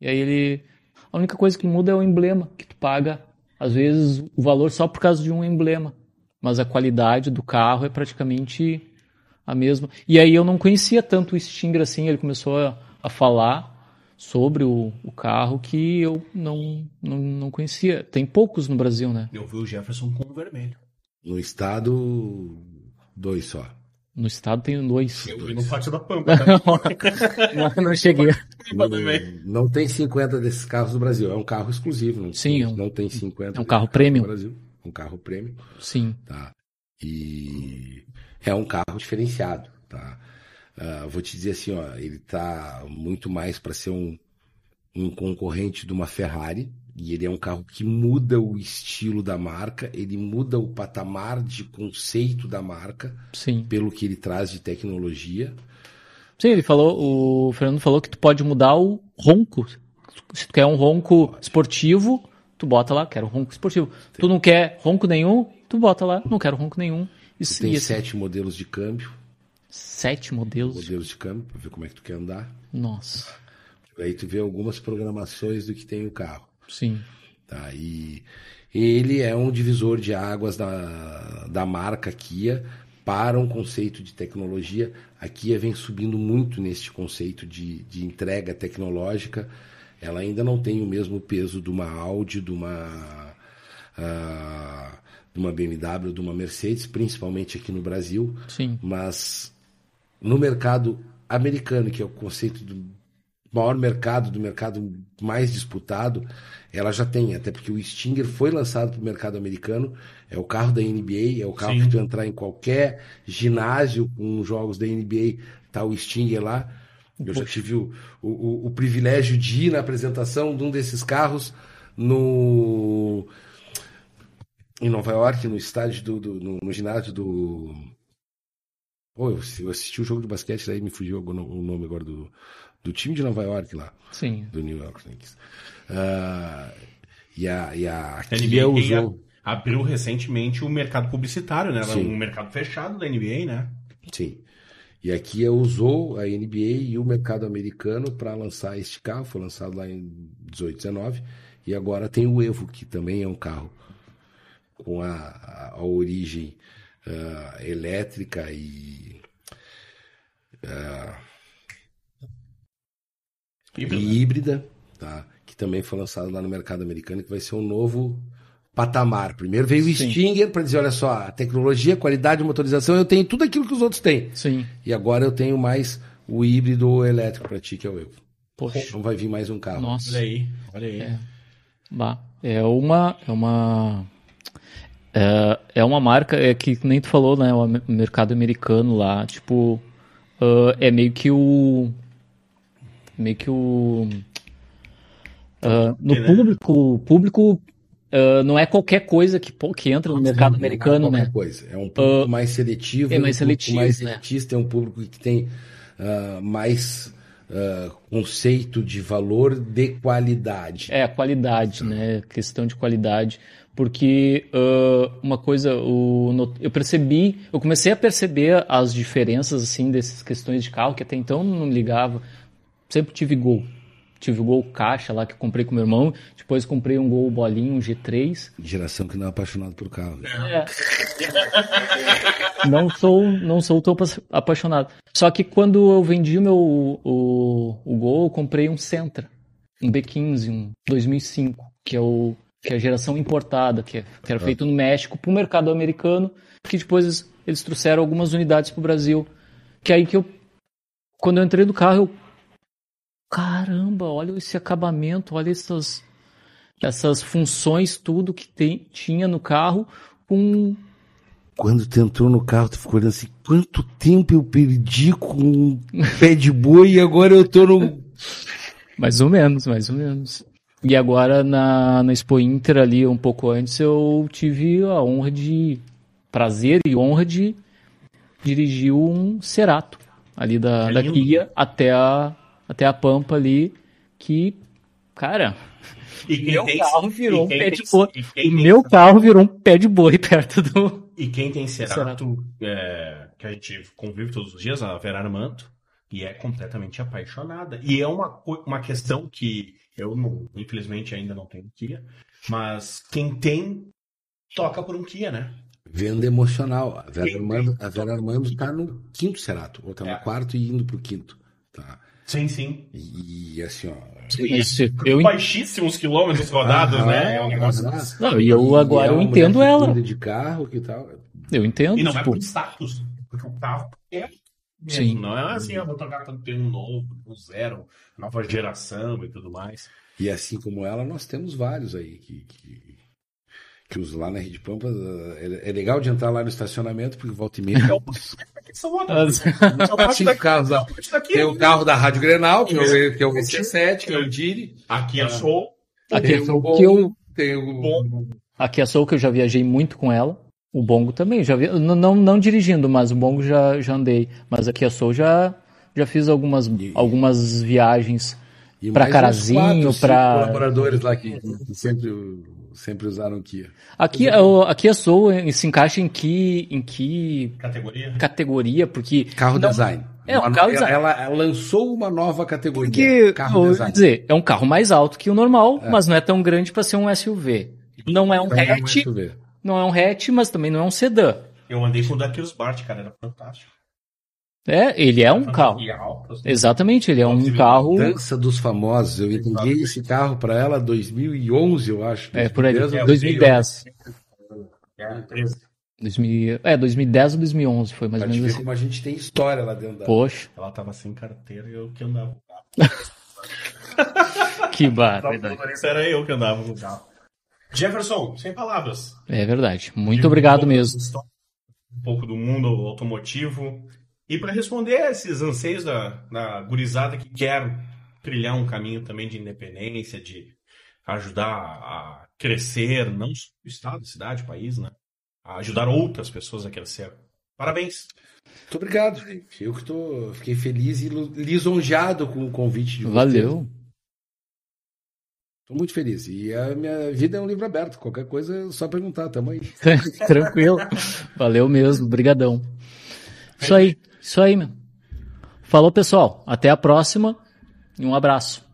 E aí ele, a única coisa que muda é o emblema, que tu paga, às vezes, o valor só por causa de um emblema. Mas a qualidade do carro é praticamente a mesma. E aí eu não conhecia tanto o Stinger assim, ele começou a, a falar sobre o, o carro que eu não, não, não conhecia. Tem poucos no Brasil, né? Eu vi o Jefferson com o vermelho. No estado, dois só. No estado tem dois. Eu vi no pátio da Pampa. (laughs) Tá? não, não cheguei. Não, não, tem 50 desses carros no Brasil. É um carro exclusivo. Não, Sim. Não, não tem 50. É um carro premium. No Brasil. Um carro premium. Sim. Tá. E é um carro diferenciado. Tá. Uh, vou te dizer assim, ó, ele tá muito mais para ser um, um concorrente de uma Ferrari. E ele é um carro que muda o estilo da marca, ele muda o patamar de conceito da marca, Sim. pelo que ele traz de tecnologia. Sim, ele falou, o Fernando falou que tu pode mudar o ronco. Se tu quer um ronco esportivo, tu bota lá, quero ronco esportivo. Sim. Tu não quer ronco nenhum, tu bota lá, não quero ronco nenhum. Isso, tem sete modelos de câmbio. Sete modelos? Modelos de câmbio, para ver como é que tu quer andar. Nossa. Aí tu vê algumas programações do que tem o carro. Sim. Tá, e ele é um divisor de águas da, da marca Kia para um conceito de tecnologia. A Kia vem subindo muito neste conceito de, de entrega tecnológica. Ela ainda não tem o mesmo peso de uma Audi, de uma, uh, de uma BMW, de uma Mercedes, principalmente aqui no Brasil. Sim. Mas no mercado americano, que é o conceito do maior mercado, do mercado mais disputado, ela já tem, até porque o Stinger foi lançado para o mercado americano, é o carro da NBA, é o carro Sim. que tu entrar em qualquer ginásio com jogos da NBA, tá o Stinger lá. Eu já tive o, o, o, privilégio de ir na apresentação de um desses carros no em Nova York, no estádio do, do no, no, ginásio do Pô, eu assisti o jogo de basquete, aí me fugiu o nome agora do, do time de Nova York lá. Sim. Do New York Yankees. Uh, e a, e a NBA usou... abriu recentemente o mercado publicitário, né? Sim. Um mercado fechado da NBA, né? Sim. E a Kia usou a NBA e o mercado americano para lançar este carro. Foi lançado lá em 18, 19. E agora tem o Evo, que também é um carro com a, a, origem uh, elétrica e. Uh, híbrida. e híbrida, tá? que também foi lançado lá no mercado americano, que vai ser um novo patamar. Primeiro veio Sim. o Stinger para dizer, olha só, a tecnologia, qualidade, motorização, eu tenho tudo aquilo que os outros têm. Sim. E agora eu tenho mais o híbrido elétrico para ti, que é o Evo. Poxa. Então vai vir mais um carro. Nossa. Olha aí, olha aí. É, bah, é uma... É uma... É, é uma marca é que nem tu falou, né? O mercado americano lá, tipo, uh, é meio que o meio que o. Uh, no é, público, o público uh, não é qualquer coisa que, pô, que entra no mercado americano, é né? Coisa. É um público uh, mais seletivo, é mais um seletivo, mais né? elitista, é um público que tem mais conceito de valor de qualidade. É, a qualidade, né? Questão de qualidade porque uh, uma coisa o, eu percebi, eu comecei a perceber as diferenças assim dessas questões de carro que até então não ligava sempre tive Gol. Tive o Gol Caixa lá que comprei com meu irmão. Depois comprei um Gol Bolinho, um G3. Geração que não é apaixonado por carro. É. não sou, não sou tão apaixonado. Só que quando eu vendi o meu o, o Gol, eu comprei um Sentra, um B15, um 2005, que é o que é a geração importada, que, é, que era feito no México para o mercado americano, que depois eles trouxeram algumas unidades para o Brasil. Que aí que eu, quando eu entrei no carro, eu caramba, olha esse acabamento, olha essas, essas funções, tudo que tem, tinha no carro com. Quando tu entrou no carro, tu ficou olhando assim, quanto tempo eu perdi com um pé de boi e agora eu tô no. (laughs) mais ou menos, mais ou menos. E agora na, na Expo Inter ali, um pouco antes, eu tive a honra de. prazer e honra de dirigir um Cerato ali da, é da Kia até a, até a Pampa ali, que, cara, e meu tem, carro virou um pé de boi. E meu carro virou um pé de boi perto do. E quem tem Cerato, é, que a gente convive todos os dias, a Vera Armanto, e é completamente apaixonada. E é uma, uma questão que eu, não, infelizmente, ainda não tenho Kia, mas quem tem, toca por um Kia, né? Venda emocional. A Vera, Armando, a Vera Armando está no quinto Cerato, ou está no é. quarto e indo para o quinto. Tá? Sim, sim. E assim, ó. Esse, eu... Baixíssimos quilômetros rodados, né? É um negócio. Não, e eu agora e é eu entendo ela. de carro que tal. Eu entendo. E não tipo... vai por status. Porque o carro é Sim. Não é assim, eu vou trocar quando tem um novo, um zero, nova geração e tudo mais. E assim como ela, nós temos vários aí que, que, que os lá na Rede Pampa. É, é legal de entrar lá no estacionamento, porque volta e meia. É o... (laughs) Só parte (laughs) Cinco daqui, carros daqui, Tem o carro da Rádio Grenal, que é o, que é o Esse- GC7, que é o Diri. Aqui é Soul. Aqui Tem é Tem o. Bom. Aqui a Soul que eu já viajei muito com ela. O Bongo também, já vi, não, não, não dirigindo, mas o Bongo já, já andei. Mas aqui a Soul já, já fiz algumas, E- algumas viagens. Uns Carazinho, pra- colaboradores lá que, que sempre, sempre usaram Kia. Aqui, a- aqui a Soul se encaixa em que, em que Categoria. categoria? Porque Carro Não- design. É, o Uma- carro ela, design. ela lançou uma nova categoria. Porque, carro design. dizer, é um carro mais alto que o normal, mas não é tão grande para ser um SUV. Não é um Então, não é hatch, SUV. Não é um hatch, mas também não é um sedã. Eu andei com o Daquils Bart, cara, era fantástico. É, ele é um carro. Exatamente, ele é um Inclusive, carro. Dança dos Famosos. Eu entendi esse carro para ela em 2011, eu acho. É, por aí, 2010, É, 2010. É, 13. 2000, é, 2010 ou 2011 foi mais ou menos ver assim. como a gente tem história lá dentro da. Poxa, Ela tava sem carteira e eu que andava com o (laughs) carro. que motorista era eu que andava com o carro. Jefferson, sem palavras. É verdade. Muito obrigado mesmo. Um pouco do mundo automotivo. E para responder a esses anseios da, da gurizada que quer trilhar um caminho também de independência, de ajudar a crescer, não só o estado, cidade, país, né? A ajudar outras pessoas a crescer. Parabéns. Muito obrigado, gente. Eu que tô, fiquei feliz e lisonjeado com o convite de vocês. Valeu. Tô muito feliz. E a minha vida é um livro aberto. Qualquer coisa é só perguntar. Tamo aí. (laughs) Tranquilo. Valeu mesmo. Brigadão. Isso aí. Isso aí, meu. Falou, pessoal. Até a próxima. E um abraço.